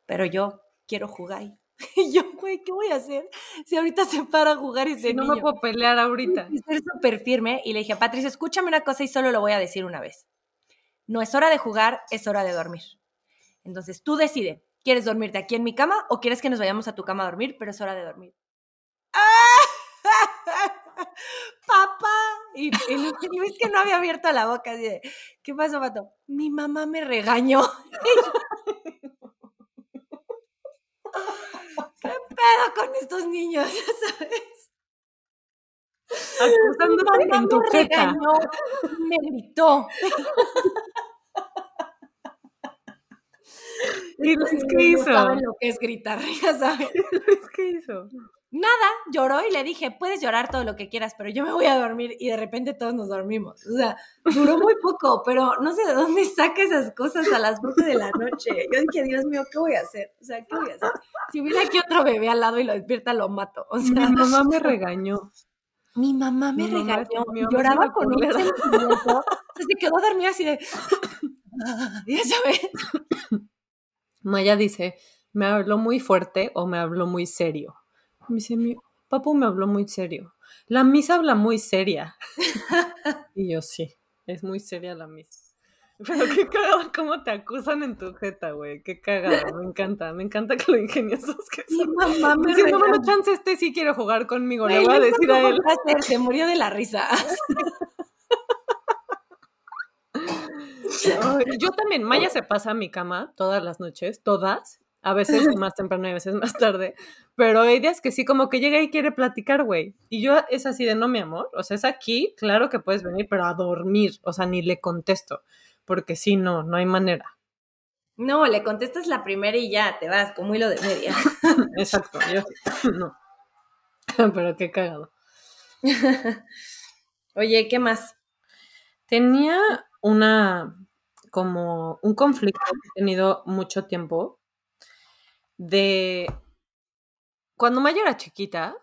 Pero yo quiero jugar. Y yo, güey, ¿qué voy a hacer? Si ahorita se para a jugar y se No me puedo pelear ahorita. Y ser súper firme. Y le dije, Patricio, escúchame una cosa y solo lo voy a decir una vez. No es hora de jugar, es hora de dormir. Entonces tú decide, ¿quieres dormirte aquí en mi cama o quieres que nos vayamos a tu cama a dormir? Pero es hora de dormir. Papá. Y, es que no había abierto la boca. Así ¿Qué pasó, Pato? Mi mamá me regañó. ¿Qué pedo con estos niños? ¿Sabes? Acusándote en tu me regañó, me gritó. ¿Y Luis qué hizo? No saben lo que es gritar, ya saben. ¿Luis qué hizo? Nada, lloró y le dije, puedes llorar todo lo que quieras, pero yo me voy a dormir y de repente todos nos dormimos. O sea, duró muy poco, pero no sé de dónde saca esas cosas a las 12 de la noche. Yo dije, Dios mío, ¿qué voy a hacer? O sea, ¿qué voy a hacer? Si hubiera aquí otro bebé al lado y lo despierta, lo mato. O sea, mi mamá me regañó. Mi mamá me regañó, lloraba con un sentimiento. se quedó dormida así de... ya sabes. Maya dice, me habló muy fuerte o me habló muy serio. Me dice, mi papu me habló muy serio. la misa habla muy seria. y yo sí, es muy seria la misa. Pero qué cagado cómo te acusan en tu jeta, güey. Qué cagado. Me encanta. Me encanta que lo ingeniosos que son. Sí, mamá, me Diciendo, bueno, chance este sí quiere jugar conmigo. le voy a decir a él. Se murió de la risa. yo también, Maya se pasa a mi cama todas las noches, todas, a veces más temprano y a veces más tarde, pero hay días que sí, como que llega y quiere platicar, güey. Y yo es así de, no, mi amor, o sea, es aquí, claro que puedes venir, pero a dormir, o sea, ni le contesto, porque sí, no, no hay manera. No, le contestas la primera y ya, te vas, como hilo de media. Exacto, yo no. pero qué cagado. Oye, ¿qué más? Tenía una, como un conflicto que he tenido mucho tiempo de cuando Maya era chiquita,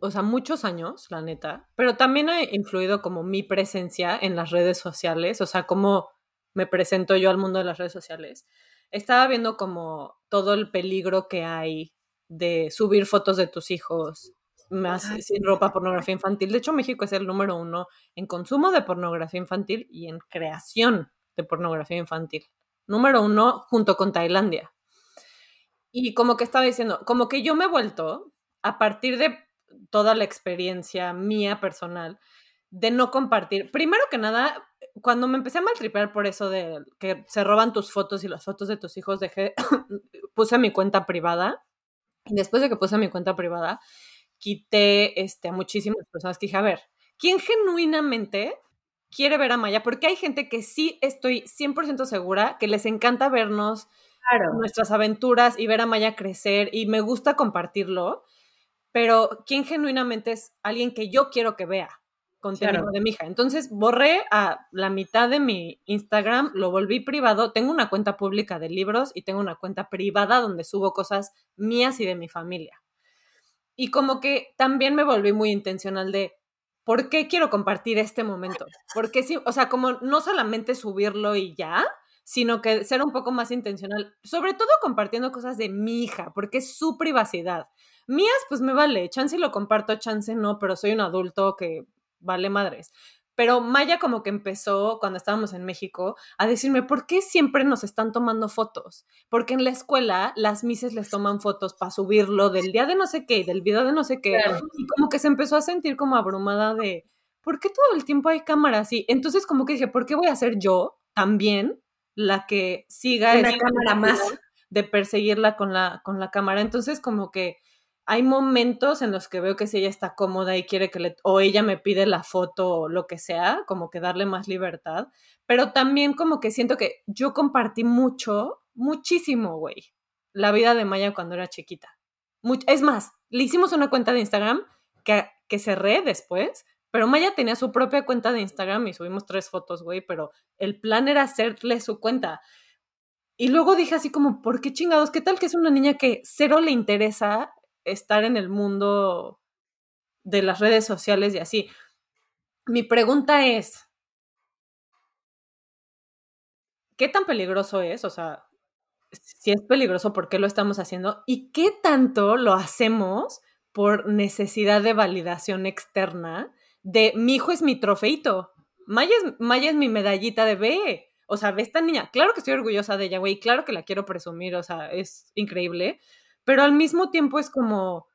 o sea, muchos años, la neta, pero también ha influido como mi presencia en las redes sociales, o sea, cómo me presento yo al mundo de las redes sociales. Estaba viendo como todo el peligro que hay de subir fotos de tus hijos más sin ropa, pornografía infantil. De hecho, México es el número uno en consumo de pornografía infantil y en creación de pornografía infantil. Número uno junto con Tailandia. Y como que estaba diciendo, como que yo me he vuelto, a partir de toda la experiencia mía personal, de no compartir. Primero que nada, cuando me empecé a maltripear por eso de que se roban tus fotos y las fotos de tus hijos, dejé, puse mi cuenta privada. Y después de que puse mi cuenta privada, quité este, a muchísimas personas que dije, a ver, ¿quién genuinamente quiere ver a Maya? Porque hay gente que sí estoy 100% segura que les encanta vernos nuestras aventuras y ver a Maya crecer y me gusta compartirlo, pero ¿quién genuinamente es alguien que yo quiero que vea? contenido de mi hija. Entonces borré a la mitad de mi Instagram, lo volví privado. Tengo una cuenta pública de libros y tengo una cuenta privada donde subo cosas mías y de mi familia. Y como que también me volví muy intencional de por qué quiero compartir este momento. Porque sí, o sea, como no solamente subirlo y ya, sino que ser un poco más intencional, sobre todo compartiendo cosas de mi hija, porque es su privacidad. Mías, pues me vale, chance lo comparto, chance no, pero soy un adulto que vale madres. Pero Maya como que empezó cuando estábamos en México a decirme, ¿por qué siempre nos están tomando fotos? Porque en la escuela las mises les toman fotos para subirlo del día de no sé qué y del video de no sé qué. Y como que se empezó a sentir como abrumada de, ¿por qué todo el tiempo hay cámaras? Y entonces como que dije, ¿por qué voy a ser yo también la que siga una cámara más de perseguirla con la, con la cámara? Entonces como que hay momentos en los que veo que si ella está cómoda y quiere que le, o ella me pide la foto o lo que sea, como que darle más libertad, pero también como que siento que yo compartí mucho, muchísimo, güey, la vida de Maya cuando era chiquita. es más, le hicimos una cuenta de Instagram que, que cerré después, pero Maya tenía su propia cuenta de Instagram y subimos tres fotos, güey, pero el plan era hacerle su cuenta. Y luego dije así como, ¿por qué chingados? ¿Qué tal que es una niña que cero le interesa estar en el mundo de las redes sociales y así. Mi pregunta es, ¿qué tan peligroso es? O sea, si es peligroso, ¿por qué lo estamos haciendo? ¿Y qué tanto lo hacemos por necesidad de validación externa de mi hijo es mi trofeito? Maya es, es mi medallita de B. O sea, ve esta niña. Claro que estoy orgullosa de ella, güey. Claro que la quiero presumir. O sea, es increíble pero al mismo tiempo es como,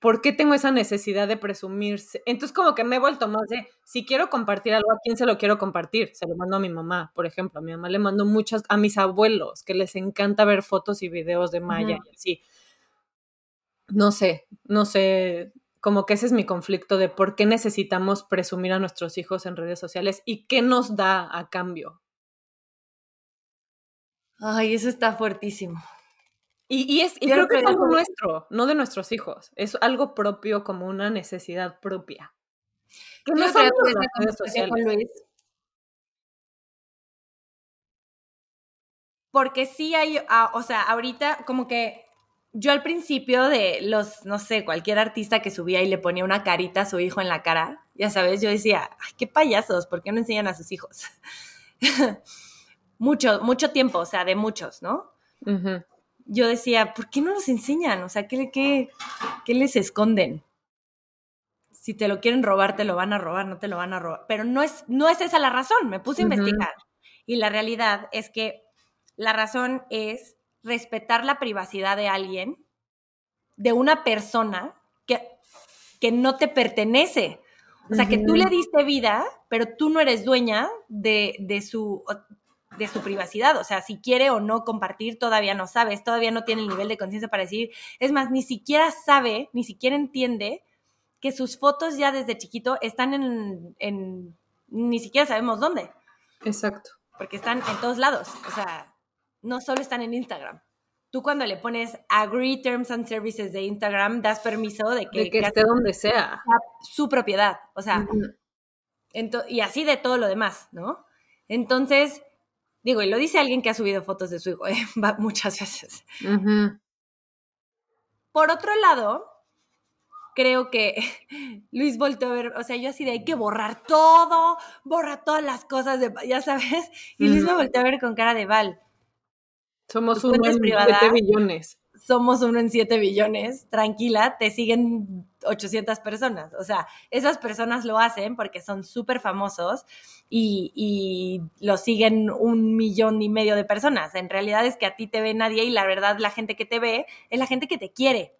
¿por qué tengo esa necesidad de presumirse? Entonces como que me he vuelto más de, si quiero compartir algo, ¿a quién se lo quiero compartir? Se lo mando a mi mamá, por ejemplo, a mi mamá le mando muchas, a mis abuelos, que les encanta ver fotos y videos de Maya y así. No sé, no sé, como que ese es mi conflicto de por qué necesitamos presumir a nuestros hijos en redes sociales y qué nos da a cambio. Ay, eso está fuertísimo. Y, es, creo que es algo nuestro, no de nuestros hijos. Es algo propio, como una necesidad propia. Que no. Porque sí hay, ah, o sea, ahorita como que yo al principio de los, no sé, cualquier artista que subía y le ponía una carita a su hijo en la cara, ya sabes, yo decía, ay, qué payasos, ¿por qué no enseñan a sus hijos? mucho, mucho tiempo, o sea, de muchos, ¿no? Yo decía, ¿por qué no nos enseñan? O sea, ¿qué, qué, qué les esconden? si te lo quieren robar, te lo van a robar, no te lo van a robar. Pero no es, no es esa la razón, me puse a investigar. Y la realidad es que la razón es respetar la privacidad de alguien, de una persona que, que no te pertenece. O sea, que tú le diste vida, pero tú no eres dueña de, de, su, de su privacidad. O sea, si quiere o no compartir, todavía no sabes, todavía no tiene el nivel de conciencia para decir. Es más, ni siquiera sabe, ni siquiera entiende que sus fotos ya desde chiquito están en, en ni siquiera sabemos dónde. Exacto. Porque están en todos lados. O sea, no solo están en Instagram. Tú cuando le pones agree terms and services de Instagram, das permiso de que, de que esté donde sea. Su propiedad. O sea, y así de todo lo demás, ¿no? Entonces, digo, y lo dice alguien que ha subido fotos de su hijo ¿eh? muchas veces. Por otro lado, creo que Luis volteó a ver, o sea, yo así de hay que borrar todo, borra todas las cosas, de, ya sabes, y Luis me volteó a ver con cara de Val. Somos uno en siete billones. Somos uno en siete billones. Tranquila, te siguen 800 personas. O sea, esas personas lo hacen porque son súper famosos y, y lo siguen un millón y medio de personas. En realidad es que a ti te ve nadie y la verdad la gente que te ve es la gente que te quiere.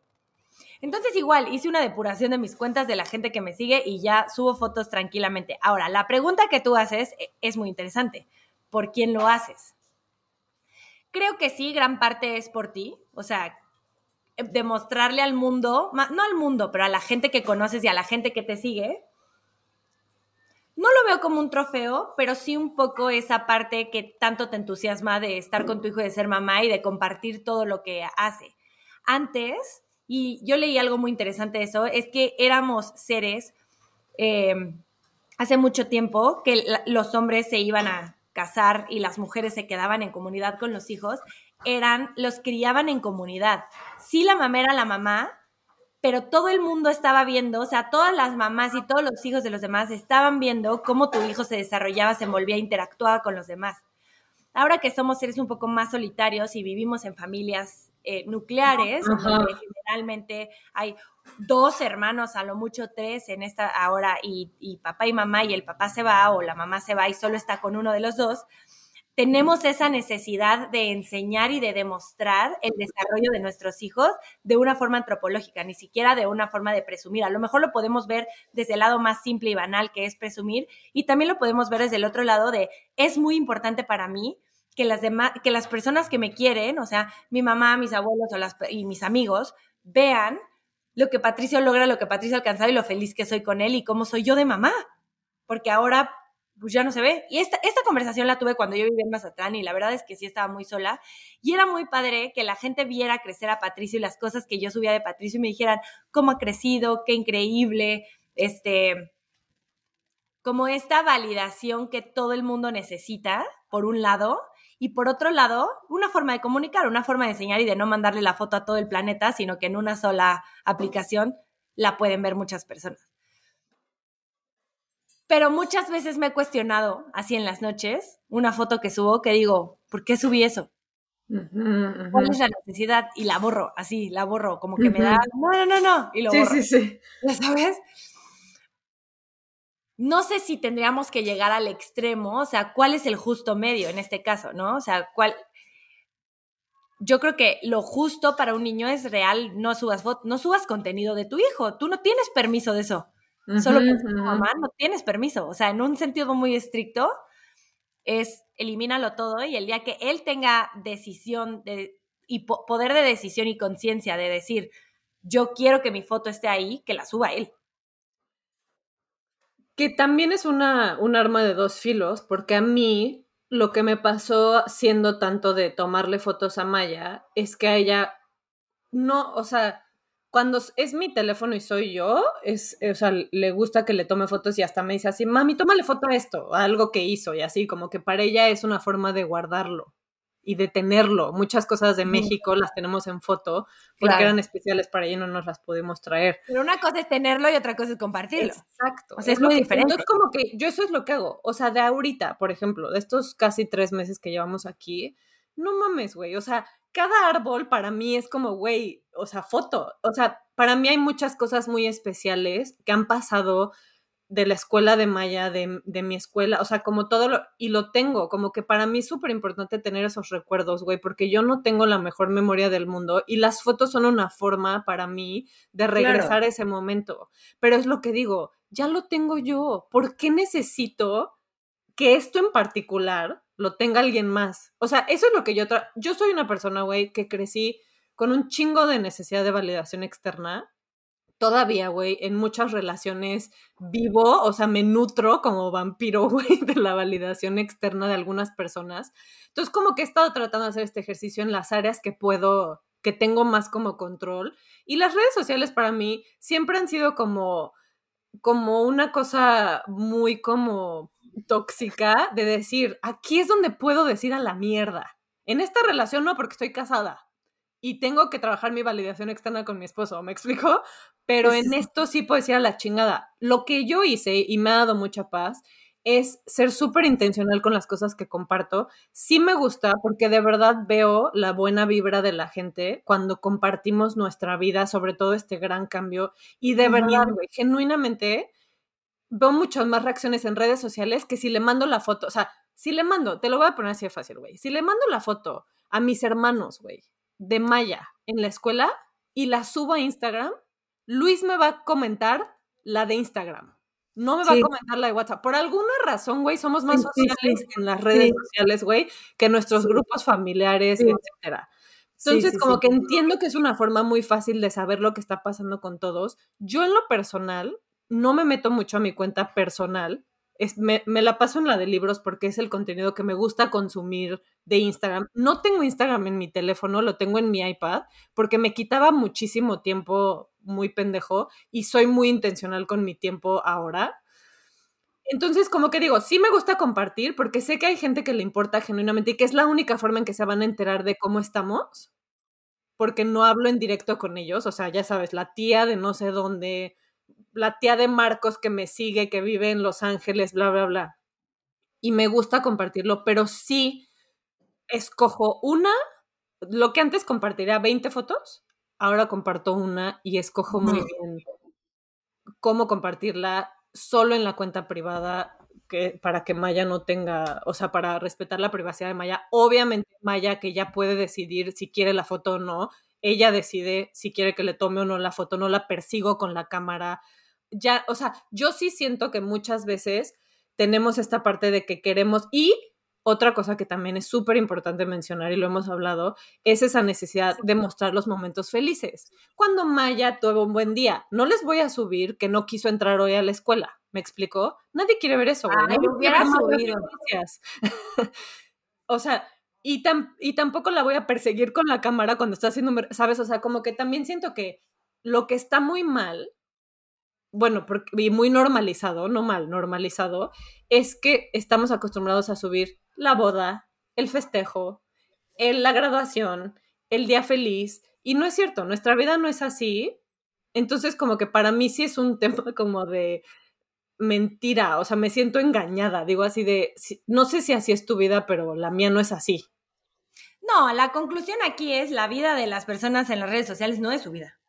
Entonces igual hice una depuración de mis cuentas de la gente que me sigue y ya subo fotos tranquilamente. Ahora, la pregunta que tú haces eh, es muy interesante. ¿Por quién lo haces? Creo que sí, gran parte es por ti. O sea, eh, demostrarle al mundo, no al mundo, pero a la gente que conoces y a la gente que te sigue. No lo veo como un trofeo, pero sí un poco esa parte que tanto te entusiasma de estar con tu hijo, de ser mamá y de compartir todo lo que hace. Antes, y yo leí algo muy interesante de eso, es que éramos seres eh, hace mucho tiempo que los hombres se iban a casar y las mujeres se quedaban en comunidad con los hijos, eran, los criaban en comunidad. Sí, la mamá era la mamá, pero todo el mundo estaba viendo, o sea, todas las mamás y todos los hijos de los demás estaban viendo cómo tu hijo se desarrollaba, se envolvía, interactuaba con los demás. Ahora que somos seres un poco más solitarios y vivimos en familias eh, nucleares, donde generalmente hay dos hermanos, a lo mucho tres en esta ahora, y, y, papá y mamá, y el papá se va o la mamá se va y solo está con uno de los dos, tenemos esa necesidad de enseñar y de demostrar el desarrollo de nuestros hijos de una forma antropológica, ni siquiera de una forma de presumir. A lo mejor lo podemos ver desde el lado más simple y banal, que es presumir, y también lo podemos ver desde el otro lado de, es muy importante para mí que las, demás, que las personas que me quieren, o sea, mi mamá, mis abuelos o las, y mis amigos, vean lo que Patricio logra, lo que Patricio ha alcanzado y lo feliz que soy con él y cómo soy yo de mamá. Porque ahora pues ya no se ve. Y esta, esta conversación la tuve cuando yo vivía en Mazatlán y la verdad es que sí estaba muy sola. Y era muy padre que la gente viera crecer a Patricio y las cosas que yo subía de Patricio y me dijeran cómo ha crecido, qué increíble, este, como esta validación que todo el mundo necesita, por un lado, y por otro lado, una forma de comunicar, una forma de enseñar y de no mandarle la foto a todo el planeta, sino que en una sola aplicación la pueden ver muchas personas. Pero muchas veces me he cuestionado, así en las noches, una foto que subo que digo, ¿por qué subí eso? ¿Cuál es la necesidad? Y la borro, así, la borro, como que me da, no, no, no, no, y lo borro. Sí, sí, sí. ¿Ya sabes? No sé si tendríamos que llegar al extremo, o sea, ¿cuál es el justo medio en este caso, no? O sea, ¿cuál, yo creo que lo justo para un niño es real, no subas no subas contenido de tu hijo, tú no tienes permiso de eso. Solo que tu mamá no tienes permiso. O sea, en un sentido muy estricto, es elimínalo todo y el día que él tenga decisión de, y poder de decisión y conciencia de decir, yo quiero que mi foto esté ahí, que la suba él. Que también es una, un arma de dos filos, porque a mí lo que me pasó siendo tanto de tomarle fotos a Maya es que a ella no, o sea, cuando es mi teléfono y soy yo, es, o sea, le gusta que le tome fotos y hasta me dice así, mami, tómale foto a esto, algo que hizo y así, como que para ella es una forma de guardarlo y de tenerlo. Muchas cosas de México las tenemos en foto porque eran especiales para ella y no nos las pudimos traer. Pero una cosa es tenerlo y otra cosa es compartirlo. Exacto. O sea, es, muy diferente. Es como que yo eso es lo que hago. O sea, de ahorita, por ejemplo, de estos casi tres meses que llevamos aquí, no mames, güey, o sea, cada árbol para mí es como, güey, o sea, foto, o sea, para mí hay muchas cosas muy especiales que han pasado de la escuela de Maya, de, de, mi escuela, o sea, como todo lo, y lo tengo, como que para mí es súper importante tener esos recuerdos, güey, porque yo no tengo la mejor memoria del mundo y las fotos son una forma para mí de regresar claro. a ese momento. Pero es lo que digo, ya lo tengo yo, ¿por qué necesito que esto en particular lo tenga alguien más? O sea, eso es lo que yo, yo soy una persona, güey, que crecí con un chingo de necesidad de validación externa todavía, güey, en muchas relaciones vivo, o sea, me nutro como vampiro, güey, de la validación externa de algunas personas. Entonces, como que he estado tratando de hacer este ejercicio en las áreas que puedo, que tengo más como control. Y las redes sociales para mí siempre han sido como, como una cosa muy como tóxica de decir, aquí es donde puedo decir a la mierda. En esta relación no, porque estoy casada y tengo que trabajar mi validación externa con mi esposo, ¿me explico? Pero en esto sí puedo decir a la chingada. Lo que yo hice y me ha dado mucha paz es ser súper intencional con las cosas que comparto. Sí me gusta porque de verdad veo la buena vibra de la gente cuando compartimos nuestra vida, sobre todo este gran cambio. Y de verdad, güey, genuinamente veo muchas más reacciones en redes sociales que si le mando la foto. O sea, si le mando, te lo voy a poner así de fácil, güey. Si le mando la foto a mis hermanos, güey, de Maya en la escuela y la subo a Instagram, Luis me va a comentar la de Instagram. No me va sí. a comentar la de WhatsApp. Por alguna razón, güey, somos más sí, sociales sí, en las redes sociales, güey, que nuestros grupos familiares, etcétera. Entonces, como que entiendo que es una forma muy fácil de saber lo que está pasando con todos. Yo en lo personal no me meto mucho a mi cuenta personal. Es, me, me, la paso en la de libros porque es el contenido que me gusta consumir de Instagram. No tengo Instagram en mi teléfono, lo tengo en mi iPad porque me quitaba muchísimo tiempo muy pendejo y soy muy intencional con mi tiempo ahora. Entonces, como que digo, sí me gusta compartir porque sé que hay gente que le importa genuinamente y que es la única forma en que se van a enterar de cómo estamos, porque no hablo en directo con ellos, o sea, ya sabes, la tía de no sé dónde, la tía de Marcos que me sigue, que vive en Los Ángeles, bla, bla, bla. Y me gusta compartirlo, pero sí escojo una, lo que antes compartiría 20 fotos, ahora comparto una y escojo muy bien cómo compartirla solo en la cuenta privada que, para que Maya no tenga, o sea, para respetar la privacidad de Maya. Obviamente Maya que ya puede decidir si quiere la foto o no, ella decide si quiere que le tome o no la foto, no la persigo con la cámara. Ya, o sea, yo sí siento que muchas veces tenemos esta parte de que queremos y otra cosa que también es súper importante mencionar y lo hemos hablado es esa necesidad de mostrar los momentos felices. Cuando Maya tuvo un buen día, no les voy a subir que no quiso entrar hoy a la escuela. ¿Me explicó? Nadie quiere ver eso. Ay, Nadie hubiera subido. o sea, y, tam y tampoco la voy a perseguir con la cámara cuando está haciendo, ¿sabes? O sea, como que también siento que lo que está muy mal bueno, porque, y muy normalizado, no mal, normalizado, es que estamos acostumbrados a subir la boda, el festejo, el, la graduación, el día feliz. Y no es cierto, nuestra vida no es así. Entonces, como que para mí sí es un tema como de mentira, o sea, me siento engañada, digo así de, no sé si así es tu vida, pero la mía no es así. No, la conclusión aquí es la vida de las personas en las redes sociales no es su vida.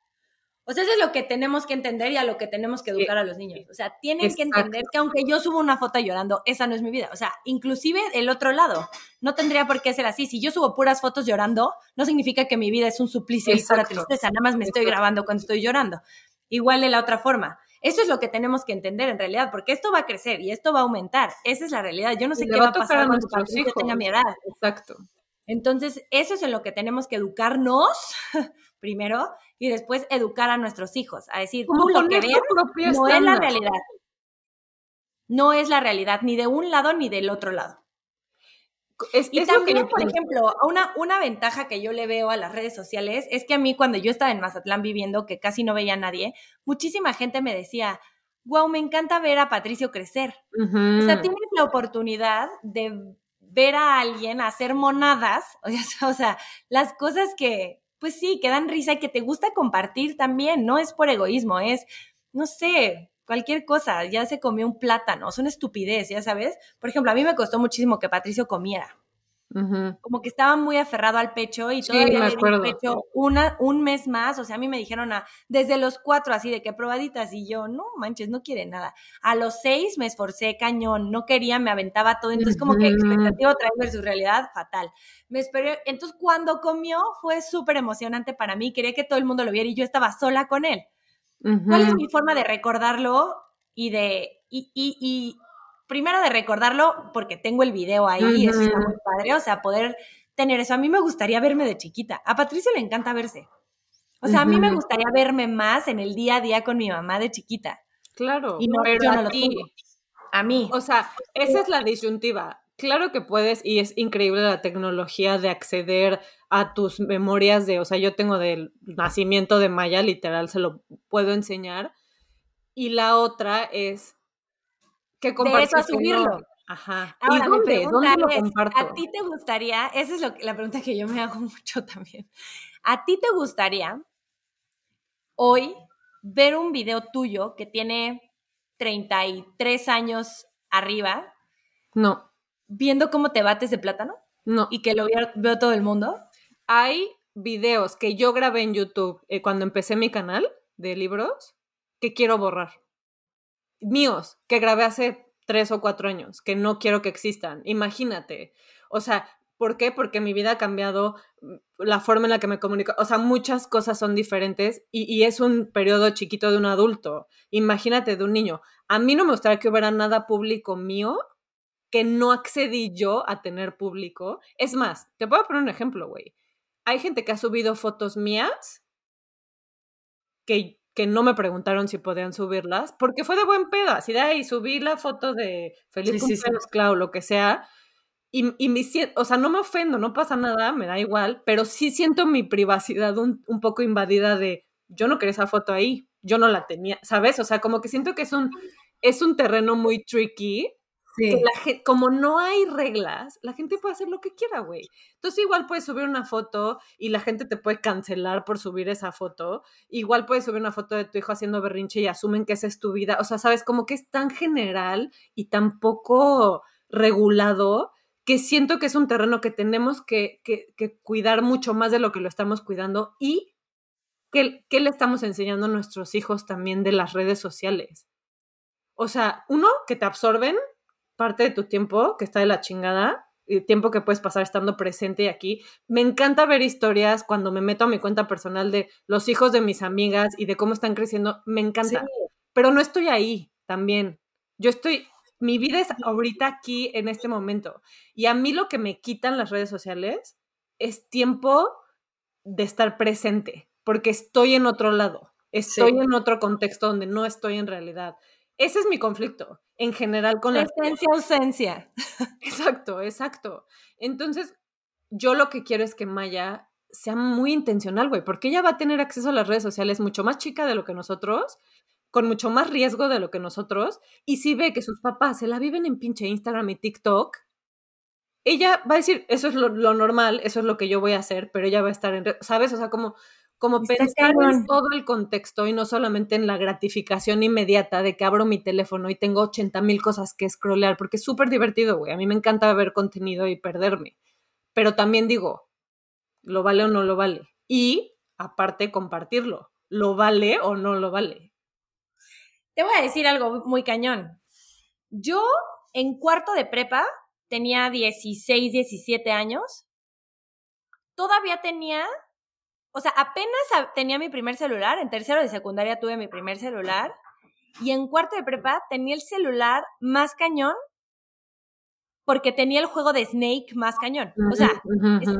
O sea, eso es lo que tenemos que entender y a lo que tenemos que educar a los niños. O sea, tienen Exacto. que entender que aunque yo subo una foto llorando, esa no es mi vida. O sea, inclusive el otro lado, no tendría por qué ser así. Si yo subo puras fotos llorando, no significa que mi vida es un suplicio y para tristeza. Nada más me estoy grabando cuando estoy llorando. Igual de la otra forma. Eso es lo que tenemos que entender en realidad, porque esto va a crecer y esto va a aumentar. Esa es la realidad. Yo no sé qué va a pasar cuando tu hijos tenga mi edad. Exacto. Entonces, eso es en lo que tenemos que educarnos primero y después educar a nuestros hijos, a decir, tú lo que ves no es la realidad. No es la realidad ni de un lado ni del otro lado. Es, y es también, por ejemplo, una, una ventaja que yo le veo a las redes sociales es que a mí cuando yo estaba en Mazatlán viviendo, que casi no veía a nadie, muchísima gente me decía, wow, me encanta ver a Patricio crecer. Uh -huh. O sea, tienes la oportunidad de ver a alguien hacer monadas, o sea, las cosas que, pues sí, que dan risa y que te gusta compartir también, no es por egoísmo, es, no sé, cualquier cosa, ya se comió un plátano, son estupidez, ya sabes. Por ejemplo, a mí me costó muchísimo que Patricio comiera. Como que estaba muy aferrado al pecho y todavía le pecho una, un mes más, o sea, a mí me dijeron a, desde los cuatro así de que probaditas y yo, no manches, no quiere nada. A los seis me esforcé cañón, no quería, me aventaba todo, entonces como que expectativa otra vez versus realidad, fatal. Me esperé, entonces cuando comió fue súper emocionante para mí, quería que todo el mundo lo viera y yo estaba sola con él. ¿Cuál es mi forma de recordarlo y de, y, y, y primero de recordarlo porque tengo el video ahí y eso está muy padre, o sea, poder tener eso. A mí me gustaría verme de chiquita. A Patricia le encanta verse. O sea, a mí me gustaría verme más en el día a día con mi mamá de chiquita. Claro, y no, pero a ti. A mí. O sea, esa es la disyuntiva. Claro que puedes y es increíble la tecnología de acceder a tus memorias de, o sea, yo tengo del nacimiento de Maya, literal, se lo puedo enseñar. Y la otra es que de eso a subirlo. Ajá. ¿Y dónde? ¿Dónde lo comparto? ¿A ti te gustaría? Esa es lo la pregunta que yo me hago mucho también. ¿A ti te gustaría hoy ver un video tuyo que tiene 33 años arriba? No. ¿Viendo cómo te bates de plátano? No. ¿Y que lo veo, todo el mundo? Hay videos que yo grabé en YouTube eh, cuando empecé mi canal de libros que quiero borrar míos que grabé hace tres o cuatro años, que no quiero que existan. Imagínate. O sea, ¿por qué? Porque mi vida ha cambiado, mm, la forma en la que me comunico, o sea, muchas cosas son diferentes y, es un periodo chiquito de un adulto. Imagínate de un niño. A mí no me gustaría que hubiera nada público mío que no accedí yo a tener público. Es más, te puedo poner un ejemplo, güey. Hay gente que ha subido fotos mías que que no me preguntaron si podían subirlas, porque fue de buen pedo, así de ahí subí la foto de Feliz sí, cumpleaños, Clau, lo que sea, y, y me o sea, no me ofendo, no pasa nada, me da igual, pero sí siento mi privacidad un, un poco invadida de, yo no quería esa foto ahí, yo no la tenía, ¿sabes? O sea, como que siento que es un, es un terreno muy tricky, como no hay reglas, la gente puede hacer lo que quiera, güey. Entonces igual puedes subir una foto y la gente te puede cancelar por subir esa foto. Igual puedes subir una foto de tu hijo haciendo berrinche y asumen que esa es tu vida. O sea, sabes, como que es tan general y tan poco regulado que siento que es un terreno que tenemos que, cuidar mucho más de lo que lo estamos cuidando y que, que le estamos enseñando a nuestros hijos también de las redes sociales. O sea, uno, que te absorben parte de tu tiempo que está de la chingada, el tiempo que puedes pasar estando presente aquí. Me encanta ver historias cuando me meto a mi cuenta personal de los hijos de mis amigas y de cómo están creciendo. Me encanta. Pero no estoy ahí también. Yo estoy, mi vida es ahorita aquí en este momento. Y a mí lo que me quitan las redes sociales es tiempo de estar presente, porque estoy en otro lado. Estoy en otro contexto donde no estoy en realidad. Ese es mi conflicto en general con la Presencia, ausencia. Exacto, exacto. Entonces, yo lo que quiero es que Maya sea muy intencional, güey, porque ella va a tener acceso a las redes sociales mucho más chica de lo que nosotros, con mucho más riesgo de lo que nosotros, y si ve que sus papás se la viven en pinche Instagram y TikTok, ella va a decir, eso es lo, lo normal, eso es lo que yo voy a hacer, pero ella va a estar en, ¿sabes? O sea, como como pensar en todo el contexto y no solamente en la gratificación inmediata de que abro mi teléfono y tengo 80 mil cosas que scrollear, porque es súper divertido, güey. A mí me encanta ver contenido y perderme. Pero también digo, ¿lo vale o no lo vale? Y aparte, compartirlo. ¿Lo vale o no lo vale? Te voy a decir algo muy cañón. Yo en cuarto de prepa tenía 16, 17 años. Todavía tenía o sea, apenas tenía mi primer celular, en tercero de secundaria tuve mi primer celular, y en cuarto de prepa tenía el celular más cañón porque tenía el juego de Snake más cañón. O sea,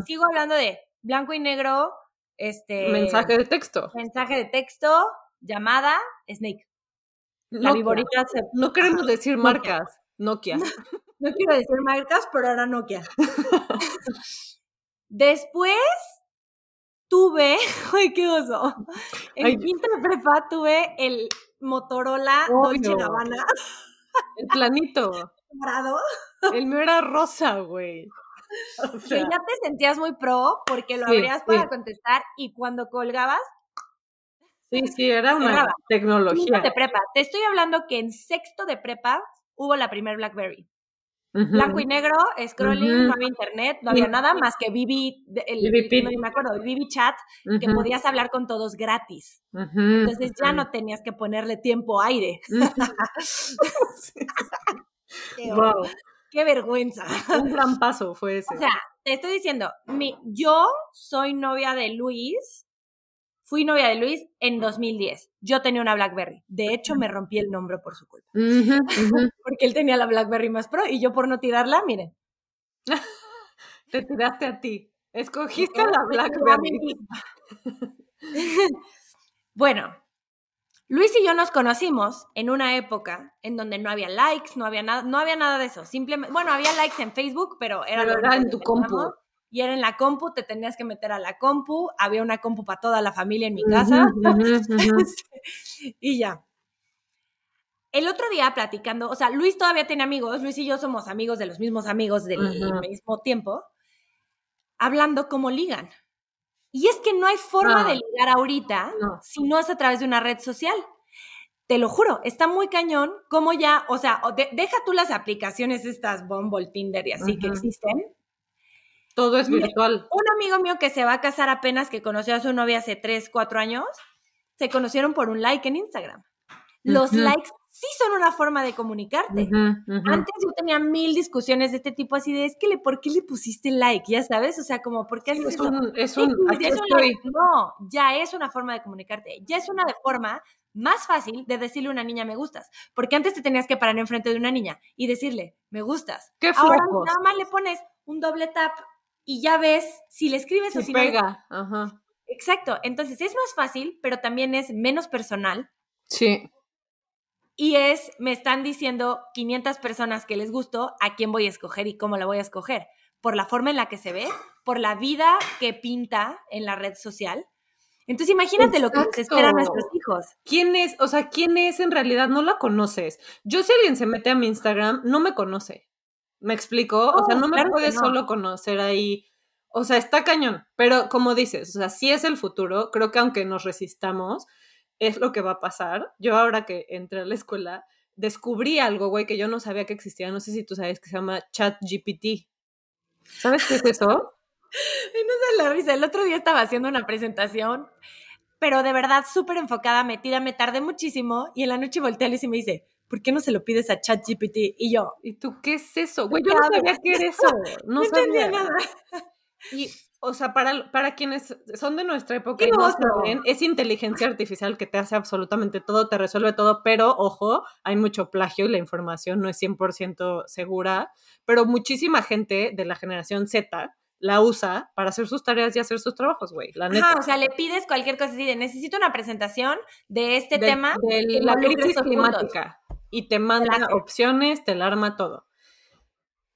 sigo hablando de blanco y negro, este... Mensaje de texto. Mensaje de texto, llamada, Snake. La viborita se... No queremos decir marcas, Nokia. no quiero decir marcas, pero ahora Nokia. Después tuve, ay, qué oso. En quinta de prepa tuve el Motorola Dolce Gabbana. El planito. Morado. El mío era rosa, güey. que ya te sentías muy pro porque lo abrías para contestar y cuando colgabas. Sí, sí, era una tecnología. de prepa. Te estoy hablando que en sexto de prepa hubo la primer BlackBerry. Blanco y negro, scrolling, no había internet, no había nada más que Vivi, el, no me acuerdo, Vivi Chat, que podías hablar con todos gratis. Entonces ya no tenías que ponerle tiempo aire. wow. Qué vergüenza. Un gran paso fue ese. O sea, te estoy diciendo, mi, yo soy novia de Luis, fui novia de Luis en 2010. Yo tenía una BlackBerry. De hecho, me rompí el nombre por su culpa. Porque él tenía la BlackBerry más pro y yo por no tirarla, miren. Te tiraste a ti. Escogiste la BlackBerry. bueno, Luis y yo nos conocimos en una época en donde no había likes, no había nada, no había nada de eso. Simplemente, bueno, había likes en Facebook, pero era, en tu compu. Y era en la compu, te tenías que meter a la compu, había una compu para toda la familia en mi casa. y ya. El otro día platicando, o sea, Luis todavía tiene amigos, Luis y yo somos amigos de los mismos amigos del mismo tiempo, hablando como ligan. Y es que no hay forma de ligar ahorita si no es a través de una red social. Te lo juro, está muy cañón como ya, o sea, deja tú las aplicaciones estas Bumble, Tinder y así que existen. Todo es virtual. Un amigo mío que se va a casar apenas, que conoció a su novia hace 3, 4 años, se conocieron por un like en Instagram. Los likes sí son una forma de comunicarte. Antes yo tenía mil discusiones de este tipo así de, es que le, ¿por qué le pusiste like? Ya sabes, o sea, como, ¿por qué haces es Un, es un, no, ya es una forma de comunicarte, ya es una de forma más fácil de decirle a una niña me gustas, porque antes te tenías que parar enfrente de una niña y decirle me gustas. ¿Qué Ahora nada más le pones un doble tap y ya ves si le escribes o si pega. Ajá. Exacto, entonces es más fácil, pero también es menos personal. Sí y es, me están diciendo 500 personas que les gustó, a quién voy a escoger y cómo la voy a escoger. Por la forma en la que se ve, por la vida que pinta en la red social. Entonces imagínate lo que nos esperan nuestros hijos. ¿Quién es? O sea, ¿quién es en realidad? No la conoces. Yo si alguien se mete a mi Instagram, no me conoce. ¿Me explico? o sea, no me puede solo conocer ahí. O sea, está cañón. Pero como dices, o sea, si es el futuro. Creo que aunque nos resistamos, es lo que va a pasar. Yo ahora que entré a la escuela, descubrí algo, güey, que yo no sabía que existía. No sé si tú sabes que se llama ChatGPT. ¿Sabes qué es eso? no sé la risa. El otro día estaba haciendo una presentación, pero de verdad súper enfocada, metida, me tardé muchísimo y en la noche volteé a Luis y me dice, ¿por qué no se lo pides a ChatGPT? Y yo, ¿y tú qué es eso? Güey, yo no sabía qué era eso. No, no sabía nada. Y o sea, para, para quienes son de nuestra época y no saben, es inteligencia artificial que te hace absolutamente todo, te resuelve todo, pero ojo, hay mucho plagio y la información no es 100% segura, pero muchísima gente de la generación Z la usa para hacer sus tareas y hacer sus trabajos, güey. La neta. o sea, le pides cualquier cosa así de necesito una presentación de este tema. De la crisis climática. Y te manda opciones, te la arma todo.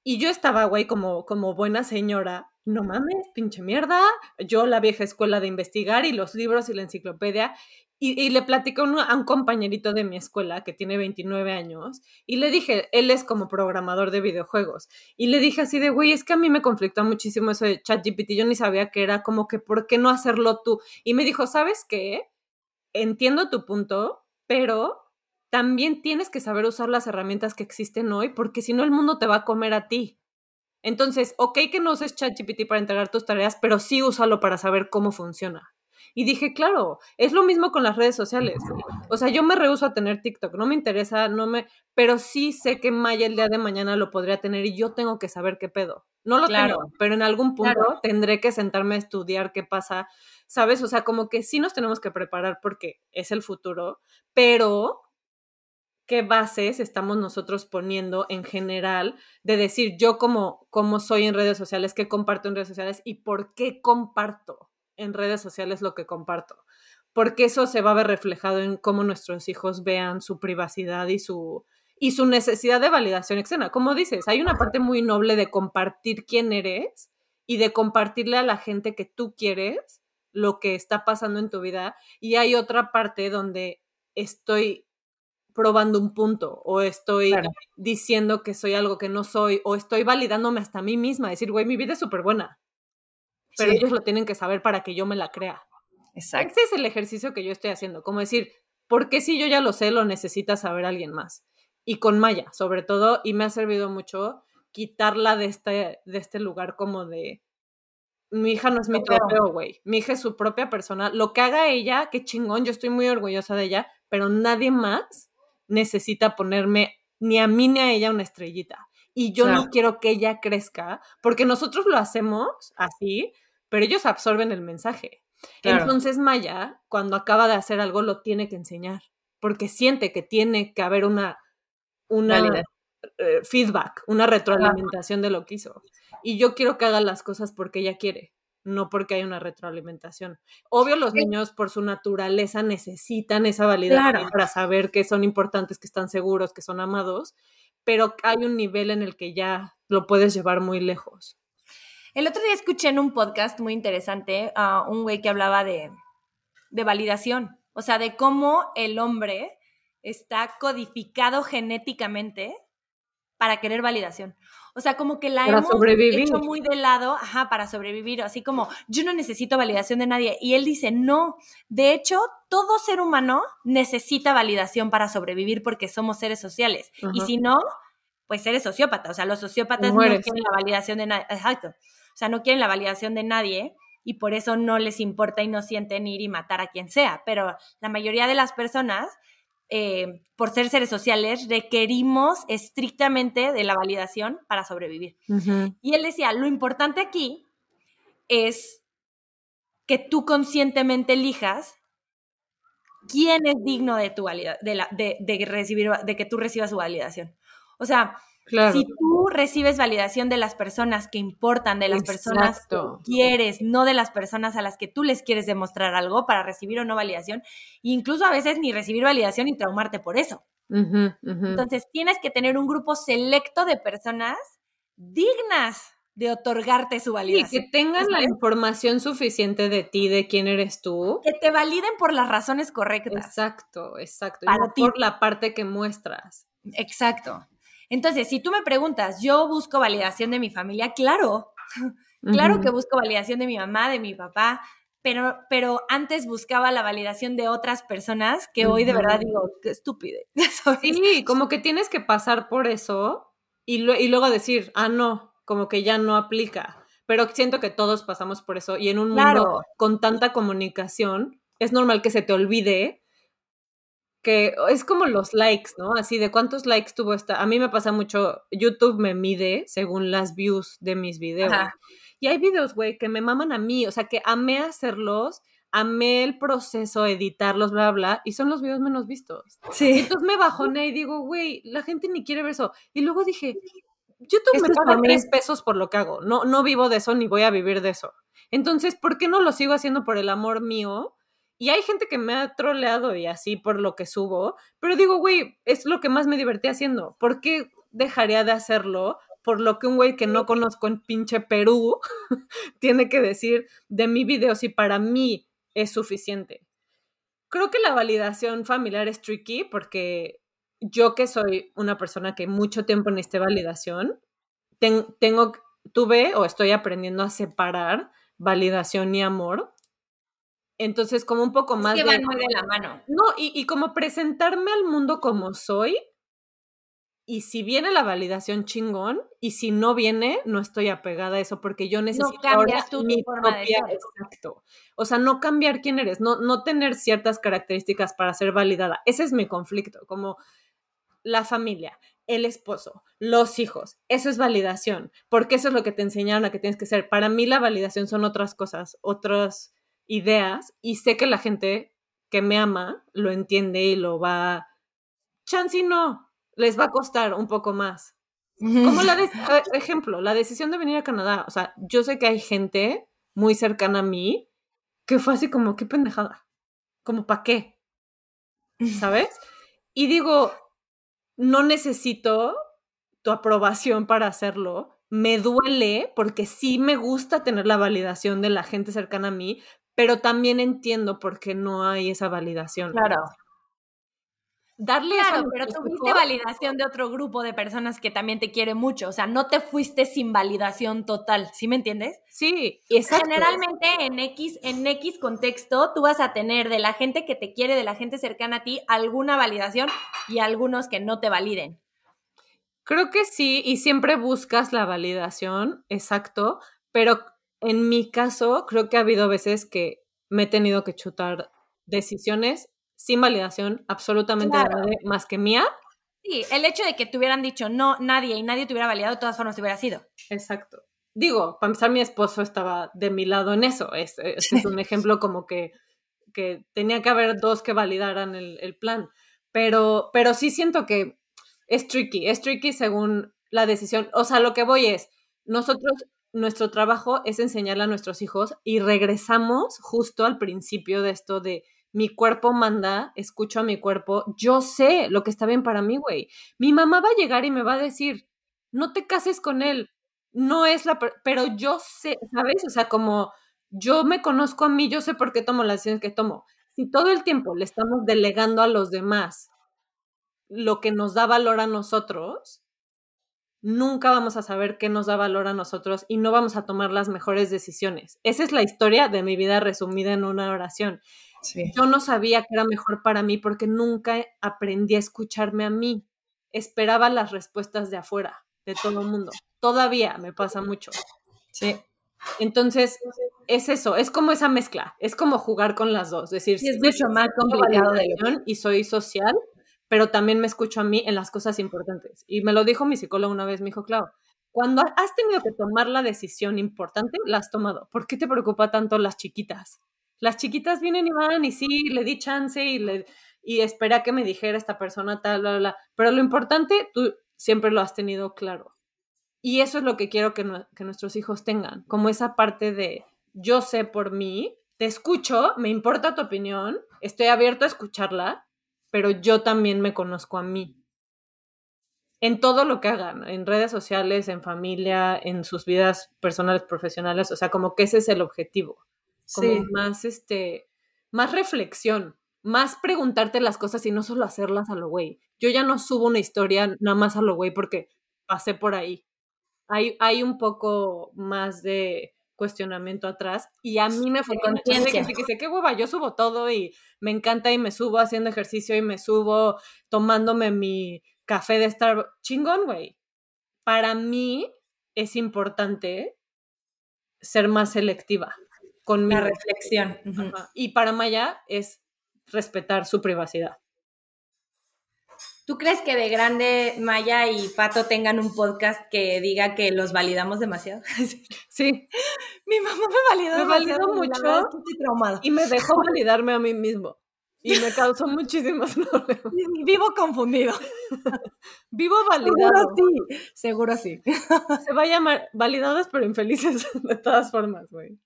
Y yo estaba, güey, como, como buena señora, no mames, pinche mierda, yo la vieja escuela de investigar y los libros y la enciclopedia. Y, le platicé a un compañerito de mi escuela que tiene 29 años y le dije, él es como programador de videojuegos. Y le dije así de, güey, es que a mí me conflictó muchísimo eso de ChatGPT, yo ni sabía que era como que, ¿por qué no hacerlo tú? Y me dijo, ¿sabes qué? Entiendo tu punto, pero también tienes que saber usar las herramientas que existen hoy porque si no el mundo te va a comer a ti. Entonces, ok que no uses ChatGPT para entregar tus tareas, pero sí úsalo para saber cómo funciona. Y dije, claro, es lo mismo con las redes sociales. O sea, yo me rehuso a tener TikTok, no me interesa, no me, pero sí sé que Maya el día de mañana lo podría tener y yo tengo que saber qué pedo. No lo tengo, pero en algún punto tendré que sentarme a estudiar qué pasa, ¿sabes? O sea, como que sí nos tenemos que preparar porque es el futuro, pero qué bases estamos nosotros poniendo en general de decir yo como, como soy en redes sociales, qué comparto en redes sociales y por qué comparto en redes sociales lo que comparto. Porque eso se va a ver reflejado en cómo nuestros hijos vean su privacidad y su, y su necesidad de validación externa. Como dices, hay una parte muy noble de compartir quién eres y de compartirle a la gente que tú quieres lo que está pasando en tu vida. Y hay otra parte donde estoy probando un punto o estoy diciendo que soy algo que no soy o estoy validándome hasta a mí misma, decir, güey, mi vida es súper buena. Pero ellos lo tienen que saber para que yo me la crea. Exacto. Ese es el ejercicio que yo estoy haciendo, como decir, ¿por qué si yo ya lo sé, lo necesita saber alguien más? Y con Maya, sobre todo, y me ha servido mucho, quitarla de este, de este lugar como de, mi hija no es mi trofeo, güey. Mi hija es su propia persona. Lo que haga ella, qué chingón, yo estoy muy orgullosa de ella, pero nadie más necesita ponerme ni a mí ni a ella una estrellita. Y yo no quiero que ella crezca, porque nosotros lo hacemos así, pero ellos absorben el mensaje. Entonces Maya, cuando acaba de hacer algo, lo tiene que enseñar, porque siente que tiene que haber una, una eh, feedback, una retroalimentación de lo que hizo. Y yo quiero que haga las cosas porque ella quiere, no porque hay una retroalimentación. Obvio, los niños por su naturaleza necesitan esa validación para saber que son importantes, que están seguros, que son amados, pero hay un nivel en el que ya lo puedes llevar muy lejos. El otro día escuché en un podcast muy interesante a un güey que hablaba de, de validación, o sea, de cómo el hombre está codificado genéticamente para querer validación. O sea, como que la hemos hecho muy de lado, ajá, para sobrevivir, así como yo no necesito validación de nadie. Y él dice, no, de hecho, todo ser humano necesita validación para sobrevivir porque somos seres sociales. Y si no, pues eres sociópata. O sea, los sociópatas no quieren la validación de nadie. Exacto. O sea, no quieren la validación de nadie y por eso no les importa y no sienten ir y matar a quien sea. Pero la mayoría de las personas eh, por ser seres sociales, requerimos estrictamente de la validación para sobrevivir. Y él decía, lo importante aquí es que tú conscientemente elijas quién es digno de tu valida, de, la, de, recibir, de que tú recibas su validación. O sea, si tú recibes validación de las personas que importan, de las personas que quieres, no de las personas a las que tú les quieres demostrar algo para recibir o no validación, incluso a veces ni recibir validación y traumarte por eso. Entonces tienes que tener un grupo selecto de personas dignas de otorgarte su validación. Y que tengan la información suficiente de ti, de quién eres tú. Que te validen por las razones correctas. Exacto, exacto. y por la parte que muestras. Exacto. Entonces, si tú me preguntas, yo busco validación de mi familia, claro, claro que busco validación de mi mamá, de mi papá, pero, pero antes buscaba la validación de otras personas que hoy de verdad digo, qué estúpido. Sí, como que tienes que pasar por eso y, luego decir, ah, no, como que ya no aplica. Pero siento que todos pasamos por eso y en un mundo con tanta comunicación es normal que se te olvide que es como los likes, ¿no? Así de cuántos likes tuvo esta. A mí me pasa mucho, YouTube me mide según las views de mis videos. Y hay videos, güey, que me maman a mí, o sea, que amé hacerlos, amé el proceso, editarlos, bla, bla, y son los videos menos vistos. Sí. entonces me bajoné y digo, güey, la gente ni quiere ver eso. Y luego dije, YouTube me paga tres pesos por lo que hago. No, no vivo de eso ni voy a vivir de eso. Entonces, ¿por qué no lo sigo haciendo por el amor mío? Y hay gente que me ha troleado y así por lo que subo, pero digo, güey, es lo que más me divertí haciendo. ¿Por qué dejaría de hacerlo por lo que un güey que no conozco en pinche Perú tiene que decir de mi video si para mí es suficiente? Creo que la validación familiar es tricky porque yo que soy una persona que mucho tiempo necesité validación, tengo, tuve o estoy aprendiendo a separar validación y amor entonces, como un poco más que de... muy de la mano. No, y, y como presentarme al mundo como soy, y si viene la validación chingón, y si no viene, no estoy apegada a eso, porque yo necesito no tu mi propia, Exacto. O sea, no cambiar quién eres, no, no tener ciertas características para ser validada. Ese es mi conflicto, como la familia, el esposo, los hijos. Eso es validación, porque eso es lo que te enseñaron a que tienes que ser. Para mí la validación son otras cosas, otros ideas y sé que la gente que me ama lo entiende y lo va... Chansey no, les va a costar un poco más. Como la de, ejemplo, la decisión de venir a Canadá. O sea, yo sé que hay gente muy cercana a mí que fue así como, qué pendejada. Como, ¿para qué? ¿Sabes? Y digo, no necesito tu aprobación para hacerlo. Me duele porque sí me gusta tener la validación de la gente cercana a mí, pero también entiendo por qué no hay esa validación. Claro. Darle claro, pero tuviste validación de otro grupo de personas que también te quiere mucho, o sea, no te fuiste sin validación total, ¿sí me entiendes? Sí, exacto. Generalmente en X, en X contexto, tú vas a tener de la gente que te quiere, de la gente cercana a ti, alguna validación y algunos que no te validen. Creo que sí, y siempre buscas la validación, exacto, pero en mi caso creo que ha habido veces que me he tenido que chutar decisiones sin validación absolutamente más que mía. Sí, el hecho de que te hubieran dicho no, nadie y nadie te hubiera validado, de todas formas te hubiera sido. Exacto. Digo, para empezar, mi esposo estaba de mi lado en eso. Es un ejemplo como que, que tenía que haber dos que validaran el, el plan. Pero, pero sí siento que es tricky, es tricky según la decisión. O sea, lo que voy es, nosotros, nuestro trabajo es enseñarle a nuestros hijos y regresamos justo al principio de esto de mi cuerpo manda, escucho a mi cuerpo, yo sé lo que está bien para mí, güey. Mi mamá va a llegar y me va a decir, no te cases con él, no es la, pero yo sé, ¿sabes? O sea, como yo me conozco a mí, yo sé por qué tomo las decisiones que tomo. Si todo el tiempo le estamos delegando a los demás lo que nos da valor a nosotros, nunca vamos a saber qué nos da valor a nosotros y no vamos a tomar las mejores decisiones. Esa es la historia de mi vida resumida en una oración. Yo no sabía que era mejor para mí porque nunca aprendí a escucharme a mí. Esperaba las respuestas de afuera, de todo el mundo. Todavía me pasa mucho. Sí. Entonces, es eso, es como esa mezcla, es como jugar con las dos. Es decir, es mucho más complicado de y soy social, pero también me escucho a mí en las cosas importantes. Y me lo dijo mi psicólogo una vez, me dijo, claro, cuando has tenido que tomar la decisión importante, la has tomado. ¿Por qué te preocupa tanto las chiquitas? Las chiquitas vienen y van y sí, le di chance y, le, y espera que me dijera esta persona tal, bla, bla. Pero lo importante, tú siempre lo has tenido claro. Y eso es lo que quiero que nuestros hijos tengan, como esa parte de yo sé por mí, te escucho, me importa tu opinión, estoy abierto a escucharla, pero yo también me conozco a mí. En todo lo que hagan, en redes sociales, en familia, en sus vidas personales, profesionales, o sea, como que ese es el objetivo. Como más, este, más reflexión, más preguntarte las cosas y no solo hacerlas a lo güey. Yo ya no subo una historia nada más a lo güey porque pasé por ahí. Hay, hay un poco más de cuestionamiento atrás y a mí me fue conciencia que dice, qué hueva, yo subo todo y me encanta y me subo haciendo ejercicio y me subo tomándome mi café de estar chingón, güey. Para mí es importante ser más selectiva con mi reflexión. Y para Maya es respetar su privacidad. ¿Tú crees que de grande Maya y Pato tengan un podcast que diga que los validamos demasiado? Sí. Mi mamá me validó, me validó mucho y me dejó validarme a mí mismo. Y me causó muchísimos problemas. Vivo confundido. Vivo validado. Seguro sí. Seguro sí. Se va a llamar validadas pero infelices de todas formas, güey.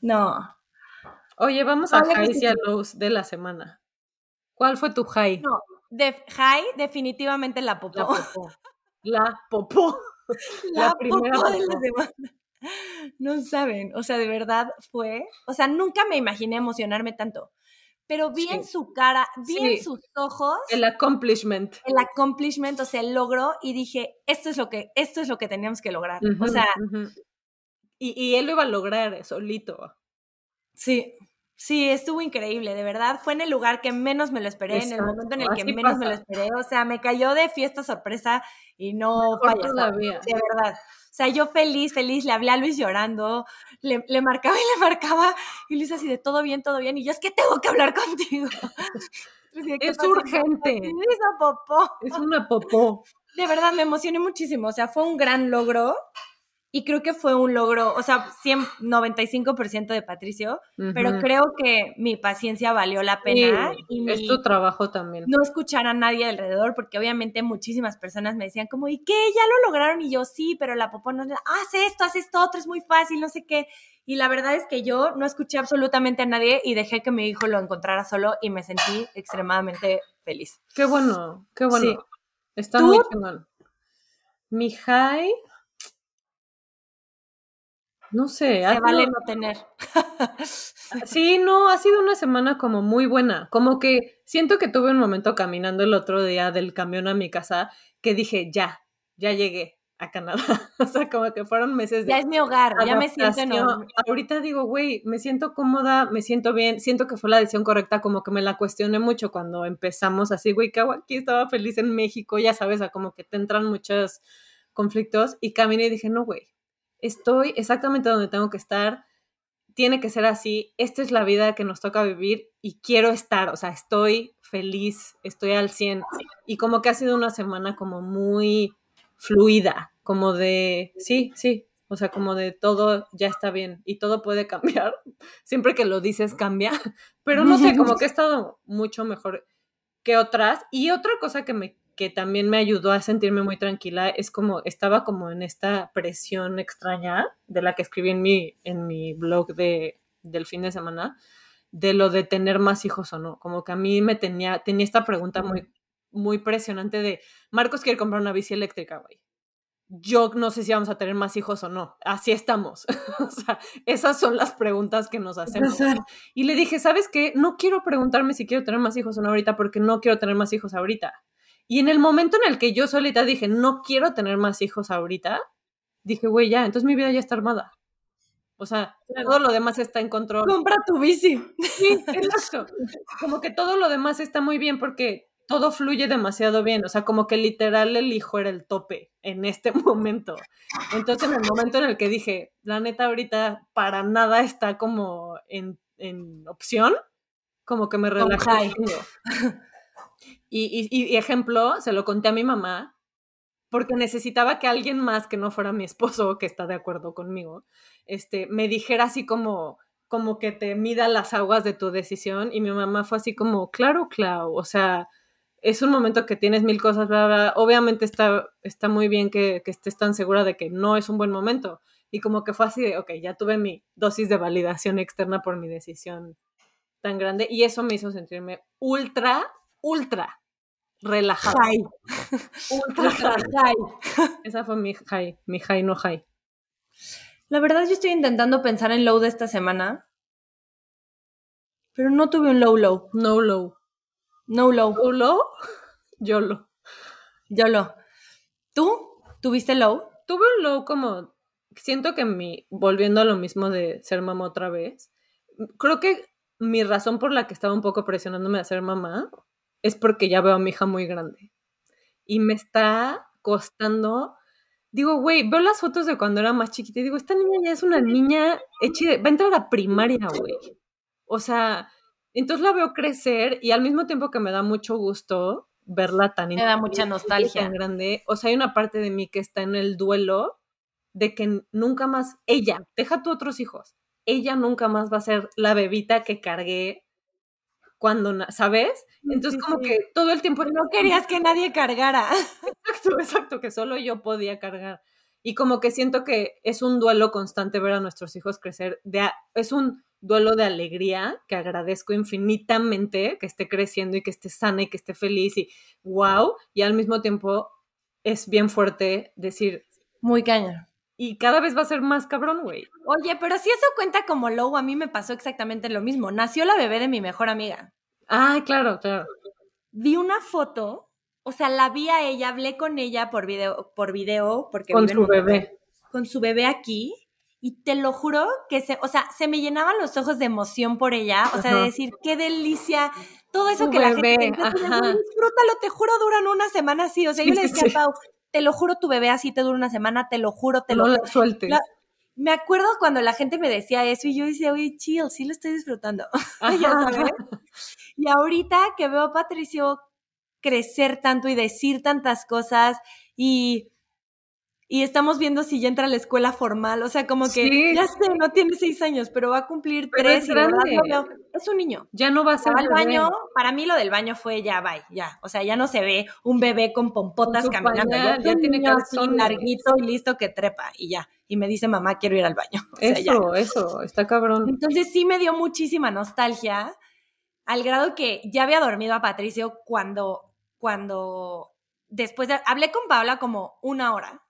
No. Oye, vamos a highs y a lows de la semana. ¿Cuál fue tu high? No, de high definitivamente la popó. La popó. La popó. La, primera popó de la semana. No saben, o sea, de verdad fue, o sea, nunca me imaginé emocionarme tanto. Pero vi en su cara, vi en sus ojos el accomplishment. El accomplishment, o sea, el logro y dije, esto es lo que esto es lo que teníamos que lograr. o sea, y, y él lo iba a lograr solito. Sí, Sí, estuvo increíble, de verdad. Fue en el lugar que menos me lo esperé, en el momento en el que menos me lo esperé. O sea, me cayó de fiesta sorpresa y no todavía. De verdad. O sea, yo feliz, feliz, le hablé a Luis llorando, le, le, marcaba y le marcaba, y Luis así de todo bien, todo bien, y yo es que tengo que hablar contigo. es urgente. Es una popó. Es una popó. De verdad, me emocioné muchísimo. O sea, fue un gran logro y creo que fue un logro, o sea, 100, 95% de Patricio, pero creo que mi paciencia valió la pena. y es tu trabajo también. No escuchar a nadie alrededor, porque obviamente muchísimas personas me decían como, ¿y qué? ¿Ya lo lograron? Y yo, sí, pero la popó no, haz esto, haz esto, otro, es muy fácil, no sé qué. Y la verdad es que yo no escuché absolutamente a nadie y dejé que mi hijo lo encontrara solo y me sentí extremadamente feliz. Qué bueno, qué bueno. Está muy chingón. Mi high no sé. Se vale no tener. sí, no, ha sido una semana como muy buena. Como que siento que tuve un momento caminando el otro día del camión a mi casa que dije, ya, ya llegué. a Canadá. o sea, como que fueron meses de. Ya es mi hogar, ya me siento en Ahorita digo, güey, me siento cómoda, me siento bien, siento que fue la decisión correcta, como que me la cuestioné mucho cuando empezamos así, güey, que aquí estaba feliz en México, ya sabes, a como que te entran muchos conflictos y caminé y dije, no, güey, estoy exactamente donde tengo que estar, tiene que ser así, esta es la vida que nos toca vivir y quiero estar, o sea, estoy feliz, estoy al 100 y como que ha sido una semana como muy fluida, como de, sí, sí, o sea, como de todo ya está bien y todo puede cambiar. Siempre que lo dices cambia, pero no sé, como que he estado mucho mejor que otras. Y otra cosa que me que también me ayudó a sentirme muy tranquila es como estaba como en esta presión extraña de la que escribí en mi en mi blog de del fin de semana de lo de tener más hijos o no, como que a mí me tenía tenía esta pregunta muy muy presionante de Marcos quiere comprar una bici eléctrica, güey. Yo no sé si vamos a tener más hijos o no. Así estamos. o sea, esas son las preguntas que nos hacemos. Y le dije, ¿sabes qué? No quiero preguntarme si quiero tener más hijos o no ahorita porque no quiero tener más hijos ahorita. Y en el momento en el que yo solita dije, no quiero tener más hijos ahorita, dije, güey, ya, entonces mi vida ya está armada. O sea, todo lo demás está en control. Compra tu bici. Sí, exacto. Como que todo lo demás está muy bien porque todo fluye demasiado bien, o sea, como que literal el hijo era el tope en este momento. Entonces, en el momento en el que dije, la neta ahorita para nada está como en, opción, como que me relajé. Y, ejemplo, se lo conté a mi mamá, porque necesitaba que alguien más que no fuera mi esposo, que está de acuerdo conmigo, este, me dijera así como, como que te mida las aguas de tu decisión. Y mi mamá fue así como, claro, Clau, o sea, es un momento que tienes mil cosas, bla, bla. obviamente está, está muy bien que, estés tan segura de que no es un buen momento. Y como que fue así de, ok, ya tuve mi dosis de validación externa por mi decisión tan grande y eso me hizo sentirme ultra, ultra relajada. Ultra high. Esa fue mi high, mi high no high. La verdad yo estoy intentando pensar en low de esta semana, pero no tuve un low low. No low. No low. ¿No low? YOLO. YOLO. ¿Tú? ¿Tuviste low? Tuve un low como. Siento que mi. Volviendo a lo mismo de ser mamá otra vez. Creo que mi razón por la que estaba un poco presionándome a ser mamá es porque ya veo a mi hija muy grande. Y me está costando. Digo, güey, veo las fotos de cuando era más chiquita y digo, esta niña ya es una niña hecha va a entrar a primaria, güey. O sea, entonces la veo crecer y al mismo tiempo que me da mucho gusto verla tan Me da mucha nostalgia. Tan grande. O sea, hay una parte de mí que está en el duelo de que nunca más, ella, deja tú otros hijos, ella nunca más va a ser la bebita que cargué cuando, ¿sabes? Entonces como que todo el tiempo... No querías que nadie cargara. Exacto, exacto, que solo yo podía cargar. Y como que siento que es un duelo constante ver a nuestros hijos crecer. De, es un duelo de alegría que agradezco infinitamente que esté creciendo y que esté sana y que esté feliz y wow, y al mismo tiempo es bien fuerte decir... Muy cañón. Y cada vez va a ser más cabrón, güey. Oye, pero si eso cuenta como low, a mí me pasó exactamente lo mismo. Nació la bebé de mi mejor amiga. Ah, claro, claro. Vi una foto, o sea, la vi a ella, hablé con ella por video, por video, porque con su bebé. Con su bebé aquí y te lo juro que se, o sea, se me llenaban los ojos de emoción por ella, o sea, de decir, qué delicia, todo eso que la gente disfrútalo, te juro, duran una semana así, o sea, yo le decía a Pau, te lo juro, tu bebé así te dura una semana, te lo juro, te lo juro. sueltes. me acuerdo cuando la gente me decía eso y yo decía, oye, chill, sí lo estoy disfrutando. Y ahorita que veo a Patricio crecer tanto y decir tantas cosas y y estamos viendo si ya entra a la escuela formal, o sea, como que ya sé, no tiene seis años, pero va a cumplir tres y verdad es un niño. Ya no va a ser al baño, para mí lo del baño fue ya, bye, ya, o sea, ya no se ve un bebé con pompotas caminando, ya, tiene que así larguito y listo que trepa y ya, y me dice mamá quiero ir al baño. eso, eso, está cabrón. Entonces sí me dio muchísima nostalgia, al grado que ya había dormido a Patricio cuando, cuando después de, hablé con Paula como una hora.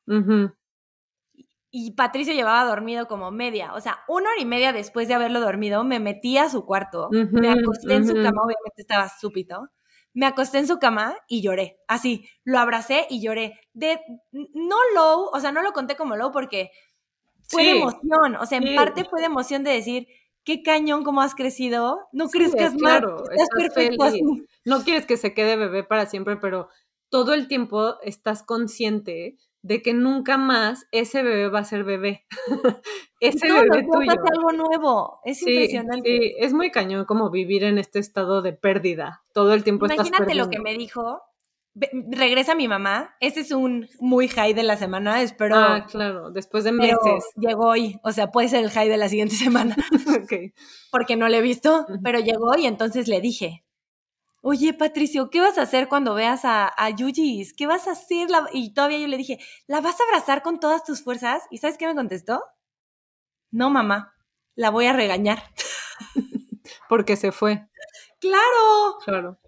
Y Patricio llevaba dormido como media, o sea, una hora y media después de haberlo dormido, me metí a su cuarto, me acosté en su cama, obviamente estaba súbito, me acosté en su cama y lloré, así, lo abracé y lloré. De, no low, o sea, no lo conté como low porque fue de emoción, o sea, en parte fue de emoción de decir, qué cañón cómo has crecido, no crees que es claro, estás, perfecto No quieres que se quede bebé para siempre, pero todo el tiempo estás consciente de que nunca más ese bebé va a ser bebé. ese bebé tuyo. Es algo nuevo, es impresionante. Sí, es muy cañón como vivir en este estado de pérdida. Todo el tiempo Imagínate lo que me dijo. Regresa mi mamá. Ese es un muy high de la semana, espero. Ah, claro, después de meses. llegó hoy, o sea, puede ser el high de la siguiente semana. ok. Porque no le he visto, pero llegó y entonces le dije, oye, Patricio, ¿qué vas a hacer cuando veas a, a Yuyis? ¿Qué vas a hacer? Y todavía yo le dije, ¿la vas a abrazar con todas tus fuerzas? ¿Y sabes qué me contestó? No, mamá, la voy a regañar. Porque se fue. Claro. Claro.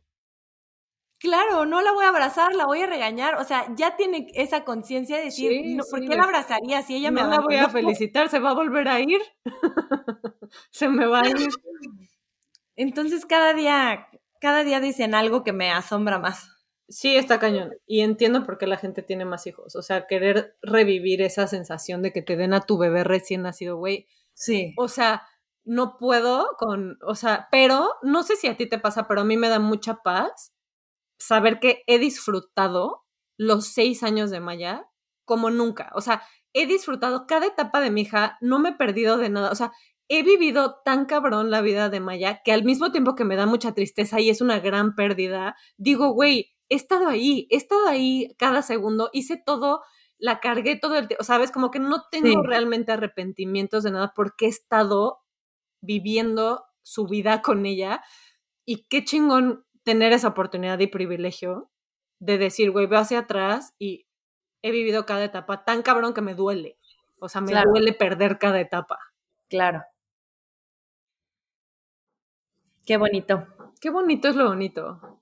Claro, no la voy a abrazar, la voy a regañar. O sea, ya tiene esa conciencia de decir, ¿por qué la abrazaría si ella me No la voy a felicitar, se va a volver a ir. se me va a ir. Entonces, cada día cada día dicen algo que me asombra más. Sí, está cañón. Y entiendo por qué la gente tiene más hijos. O sea, querer revivir esa sensación de que te den a tu bebé recién nacido, güey. Sí. O sea, no puedo con, o sea, pero no sé si a ti te pasa, pero a mí me da mucha paz saber que he disfrutado los seis años de Maya como nunca. O sea, he disfrutado cada etapa de mi hija, no me he perdido de nada. O sea, he vivido tan cabrón la vida de Maya que al mismo tiempo que me da mucha tristeza y es una gran pérdida, digo, güey, he estado ahí, he estado ahí cada segundo, hice todo, la cargué todo el tiempo, sabes, como que no tengo realmente arrepentimientos de nada porque he estado viviendo su vida con ella y qué chingón tener esa oportunidad y privilegio de decir, güey, veo hacia atrás y he vivido cada etapa tan cabrón que me duele. O sea, me duele perder cada etapa. Claro. Qué bonito. Qué bonito es lo bonito.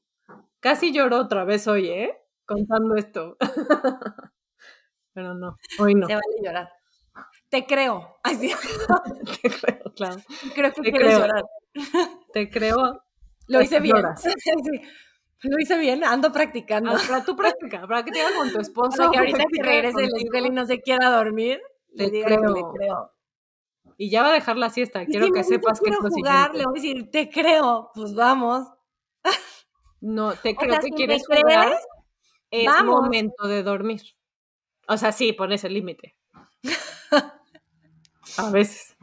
Casi lloro otra vez hoy, ¿eh? Contando esto. Pero no, hoy no. Se vale llorar. Te creo. Te creo, claro. Creo que Te quieres llorar. Te creo. Lo hice bien. Lo hice bien, ando practicando. Ah, para tu práctica, para que te con tu esposo. Para que ahorita que regrese la escuela y no se quiera dormir, le diga que le creo. Y ya va a dejar la siesta. Quiero que sepas que es lo jugar, Le voy a decir, te creo, pues vamos. No, te creo que quieres jugar. Es momento de dormir. O sea, sí, pones el límite. a veces.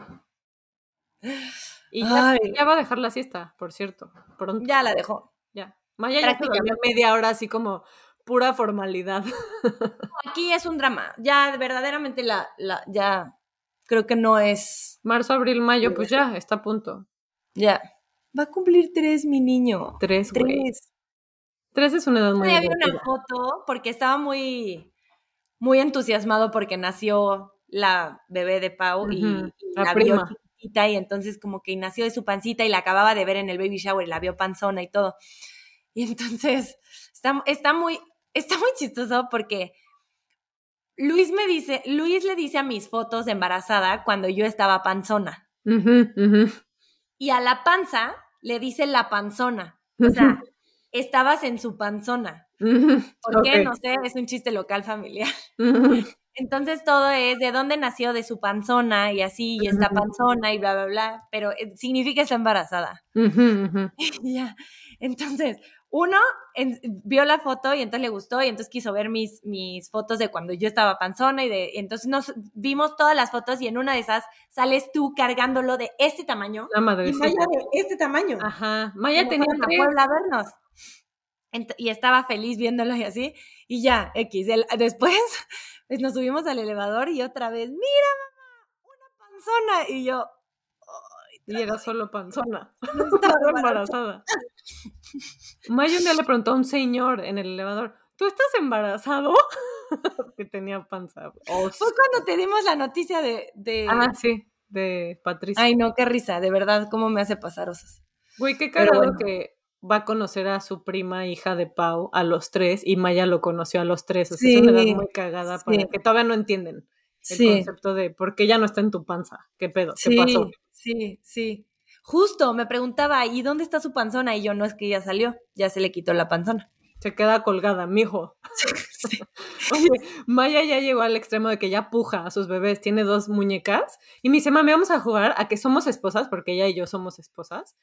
Y ya, va a dejar la siesta, por cierto. Pronto. Ya la dejó. Ya. Maya ya media hora así como pura formalidad. Aquí es un drama. Ya verdaderamente la, la ya creo que no es. Marzo, abril, mayo, pues ya, está a punto. Ya. Va a cumplir tres, mi niño. Tres, Tres. Tres es una edad muy Había una foto porque estaba muy, muy entusiasmado porque nació la bebé de Pau y, la, vio chiquita y entonces como que nació de su pancita y la acababa de ver en el baby shower y la vio panzona y todo. Y entonces está, está muy, está muy chistoso porque Luis me dice, Luis le dice a mis fotos de embarazada cuando yo estaba panzona. Y a la panza le dice la panzona. O sea, estabas en su panzona. ¿Por qué? No sé, es un chiste local familiar. Entonces todo es de dónde nació, de su panzona y así, y está panzona y bla, bla, bla, pero eh, significa está embarazada. ya. Entonces, uno vio la foto y entonces le gustó y entonces quiso ver mis, mis fotos de cuando yo estaba panzona y de entonces nos vimos todas las fotos y en una de esas sales tú cargándolo de este tamaño la madre y Maya de este tamaño. Ajá, Maya tenía a Puebla vernos. y estaba feliz viéndolo y así y ya, X. después pues, nos subimos al elevador y otra vez, mira mamá, una panzona y yo y era solo panzona. estaba embarazada. Maya un día le preguntó a un señor en el elevador, ¿tú estás embarazado? que tenía panza. Fue cuando te dimos la noticia de, de... Ah, sí, de Patricia. Ay, no, qué risa, de verdad, cómo me hace pasar osas. Güey, qué cagado que va a conocer a su prima hija de Pau a los tres y Maya lo conoció a los tres. O sea, es una edad muy cagada para que todavía no entienden el concepto de por qué ya no está en tu panza. ¿Qué pedo? ¿Qué pasó? Sí, sí. Justo, me preguntaba, ¿y dónde está su panzona? Y yo, no es que ya salió, ya se le quitó la panzona. Se queda colgada, mijo. Oye, Maya ya llegó al extremo de que ya puja a sus bebés, tiene dos muñecas. Y me dice, mami, vamos a jugar a que somos esposas, porque ella y yo somos esposas.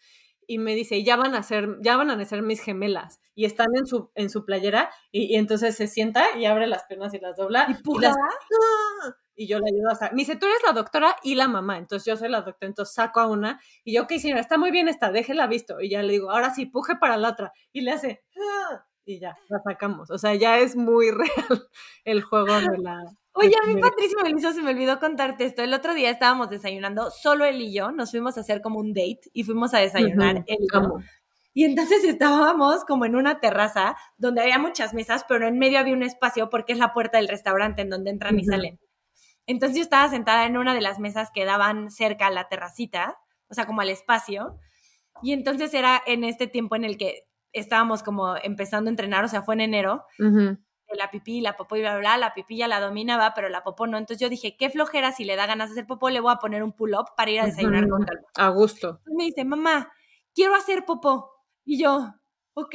Y me dice, ya van a ser, ya van a nacer mis gemelas. Y están en su, en su playera, y, y entonces se sienta y abre las piernas y las dobla. ¿Y las- puja? ¡Ah! y yo le ayudo a sacar. Me dice, tú eres la doctora y la mamá, entonces yo soy la doctora, entonces saco a una y yo, ok, señora, está muy bien esta, déjela visto. Y ya le digo, ahora sí, puje para la otra. Y le hace, "Ah", y ya, la sacamos. O sea, ya es muy real el juego de la... Oye, a mí, Patricio Belizo, se me olvidó contarte esto. El otro día estábamos desayunando, solo él y yo, nos fuimos a hacer como un date y fuimos a desayunar Ujú, él y yo. Y entonces estábamos como en una terraza donde había muchas mesas, pero en medio había un espacio porque es la puerta del restaurante en donde entran y Ujú. salen. Entonces yo estaba sentada en una de las mesas que daban cerca a la terracita, o sea, como al espacio. Y entonces era en este tiempo en el que estábamos como empezando a entrenar, o sea, fue en enero, Ujú. de la pipí, la popó y bla, bla, la pipí ya la dominaba, pero la popó no. Entonces yo dije, qué flojera, si le da ganas de hacer popó, le voy a poner un pull-up para ir a desayunar con calma. A gusto. Entonces me dice, mamá, quiero hacer popó. Y yo, ok,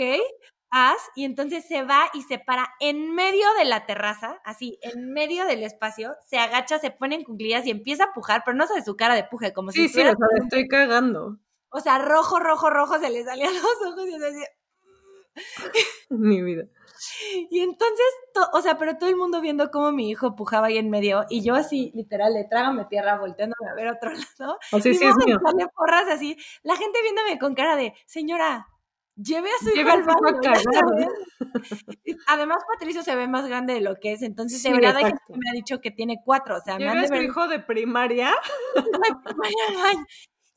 haz. Y entonces se va y se para en medio de la terraza, así, en medio del espacio, se agacha, se pone en cuclillas y empieza a pujar, pero no sabe su cara de puje, como Sí, si sí, o estuviera, sea, estoy cagando. o sea, rojo, rojo, rojo, se le salían los ojos y yo decía, Mi vida. Y entonces, to- o sea, pero todo el mundo viendo cómo mi hijo pujaba ahí en medio y yo así, literal, de trágame tierra, volteándome a ver a otro lado. Así y sí es a mío. porras así. La gente viéndome con cara de, señora, lleve a su Lleve a al hijo a baño. ya cagar. sabes". Y Además, Patricio se ve más grande de lo que es, entonces de Sí, verdad hay gente me ha dicho que tiene cuatro, o sea, me han de su ver hijo de primaria. la primaria al.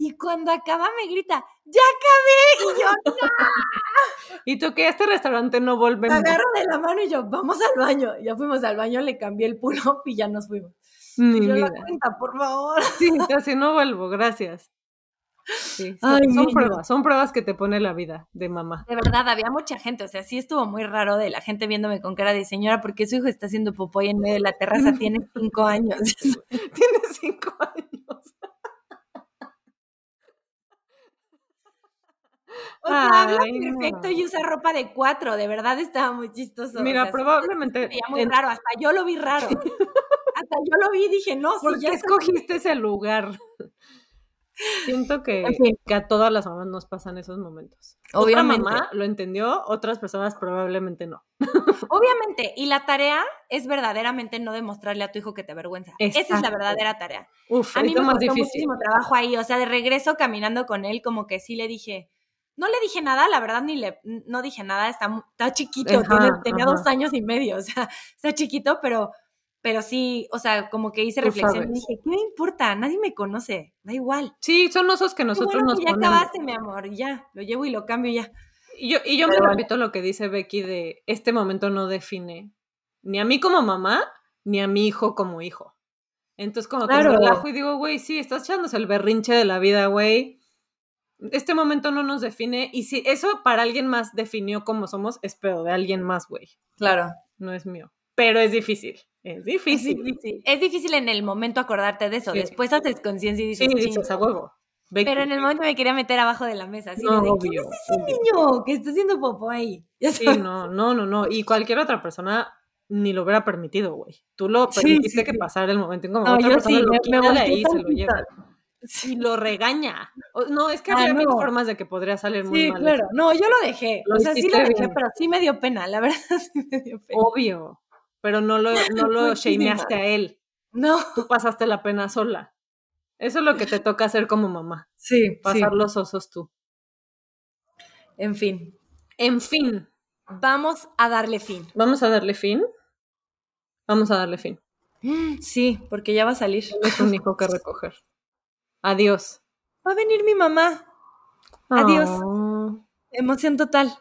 Y cuando acaba me grita, ¡ya acabé! Y yo, Y tú que este restaurante no Me volvemos. agarro de la mano y yo, vamos al baño. Y ya fuimos al baño, le cambié el pull-up y ya nos fuimos. Mi Y yo la cuenta, por favor. Sí, así no vuelvo, gracias. Sí, son, Ay, son niño. pruebas, son pruebas que te pone la vida de mamá. De verdad, había mucha gente, o sea, sí estuvo muy raro de la gente viéndome con cara de señora, porque su hijo está haciendo popoy en medio de la terraza, tiene cinco años. Tiene cinco años. O sea, habla no. perfecto y usa ropa de cuatro, de verdad estaba muy chistoso. Mira, o sea, sí probablemente. veía muy en- raro, hasta yo lo vi raro. hasta yo lo vi y dije, no, sí, ¿Por qué ya escogiste ese lugar? Siento que, En fin. que a todas las mamás nos pasan esos momentos. Obviamente. Otra mamá lo entendió, otras personas probablemente no. Obviamente, y la tarea es verdaderamente no demostrarle a tu hijo que te avergüenza. Esa es la verdadera tarea. Uf, A mí me costó difícil. muchísimo trabajo ahí, o sea, de regreso caminando con él, como que sí le dije, no le dije nada, la verdad ni le, no dije nada, está, chiquito, Ajá, tiene- tenía ajá. dos años y medio, o sea, está chiquito, pero, pero sí, o sea, como que hice Tú reflexión y dije, ¿qué me importa? Nadie me conoce, da igual. Sí, son osos que nosotros bueno nos que ya ponemos. acabaste, mi amor, y ya, lo llevo y lo cambio y ya. Y yo, y yo me Pero repito lo que dice Becky de este momento no define ni a mí como mamá, ni a mi hijo como hijo. Entonces como que Claro. me relajo y digo, güey, sí, estás echándose el berrinche de la vida, güey. Este momento no nos define. Y si eso para alguien más definió cómo somos, es pedo de alguien más, güey. Claro. No es mío. Pero es difícil. Es Es difícil. Es difícil en el momento acordarte de eso. Sí. Después haces conciencia y dices, Sí, dices a huevo. Pero en el momento me quería meter abajo de la mesa. Así No, de, ¿quién es ese obvio. niño que está haciendo popó ahí? Ya Sí, sabes. no, no, no, no. Y cualquier otra persona ni lo hubiera permitido, güey. Tú lo permitiste sí, que pasara el momento en como No, otra yo persona lo me- me de ahí y se lo lleva. Y lo regaña. No, es que Ah, había mil formas de que podría salir muy Sí, mal. claro. No, yo lo dejé. Lo o sea, sí lo dejé, bien. pero sí me dio pena. La verdad, sí me dio pena. Obvio. Pero no lo, no lo shameaste a él. No. Tú pasaste la pena sola. Eso es lo que te toca hacer como mamá. Sí, Pasar los osos tú. En fin. En fin, Vamos a darle fin. vamos a darle fin. Vamos a darle fin. Sí, porque ya va a salir. Es un hijo que recoger. Adiós. Va a venir mi mamá. Adiós. Oh. Emoción total.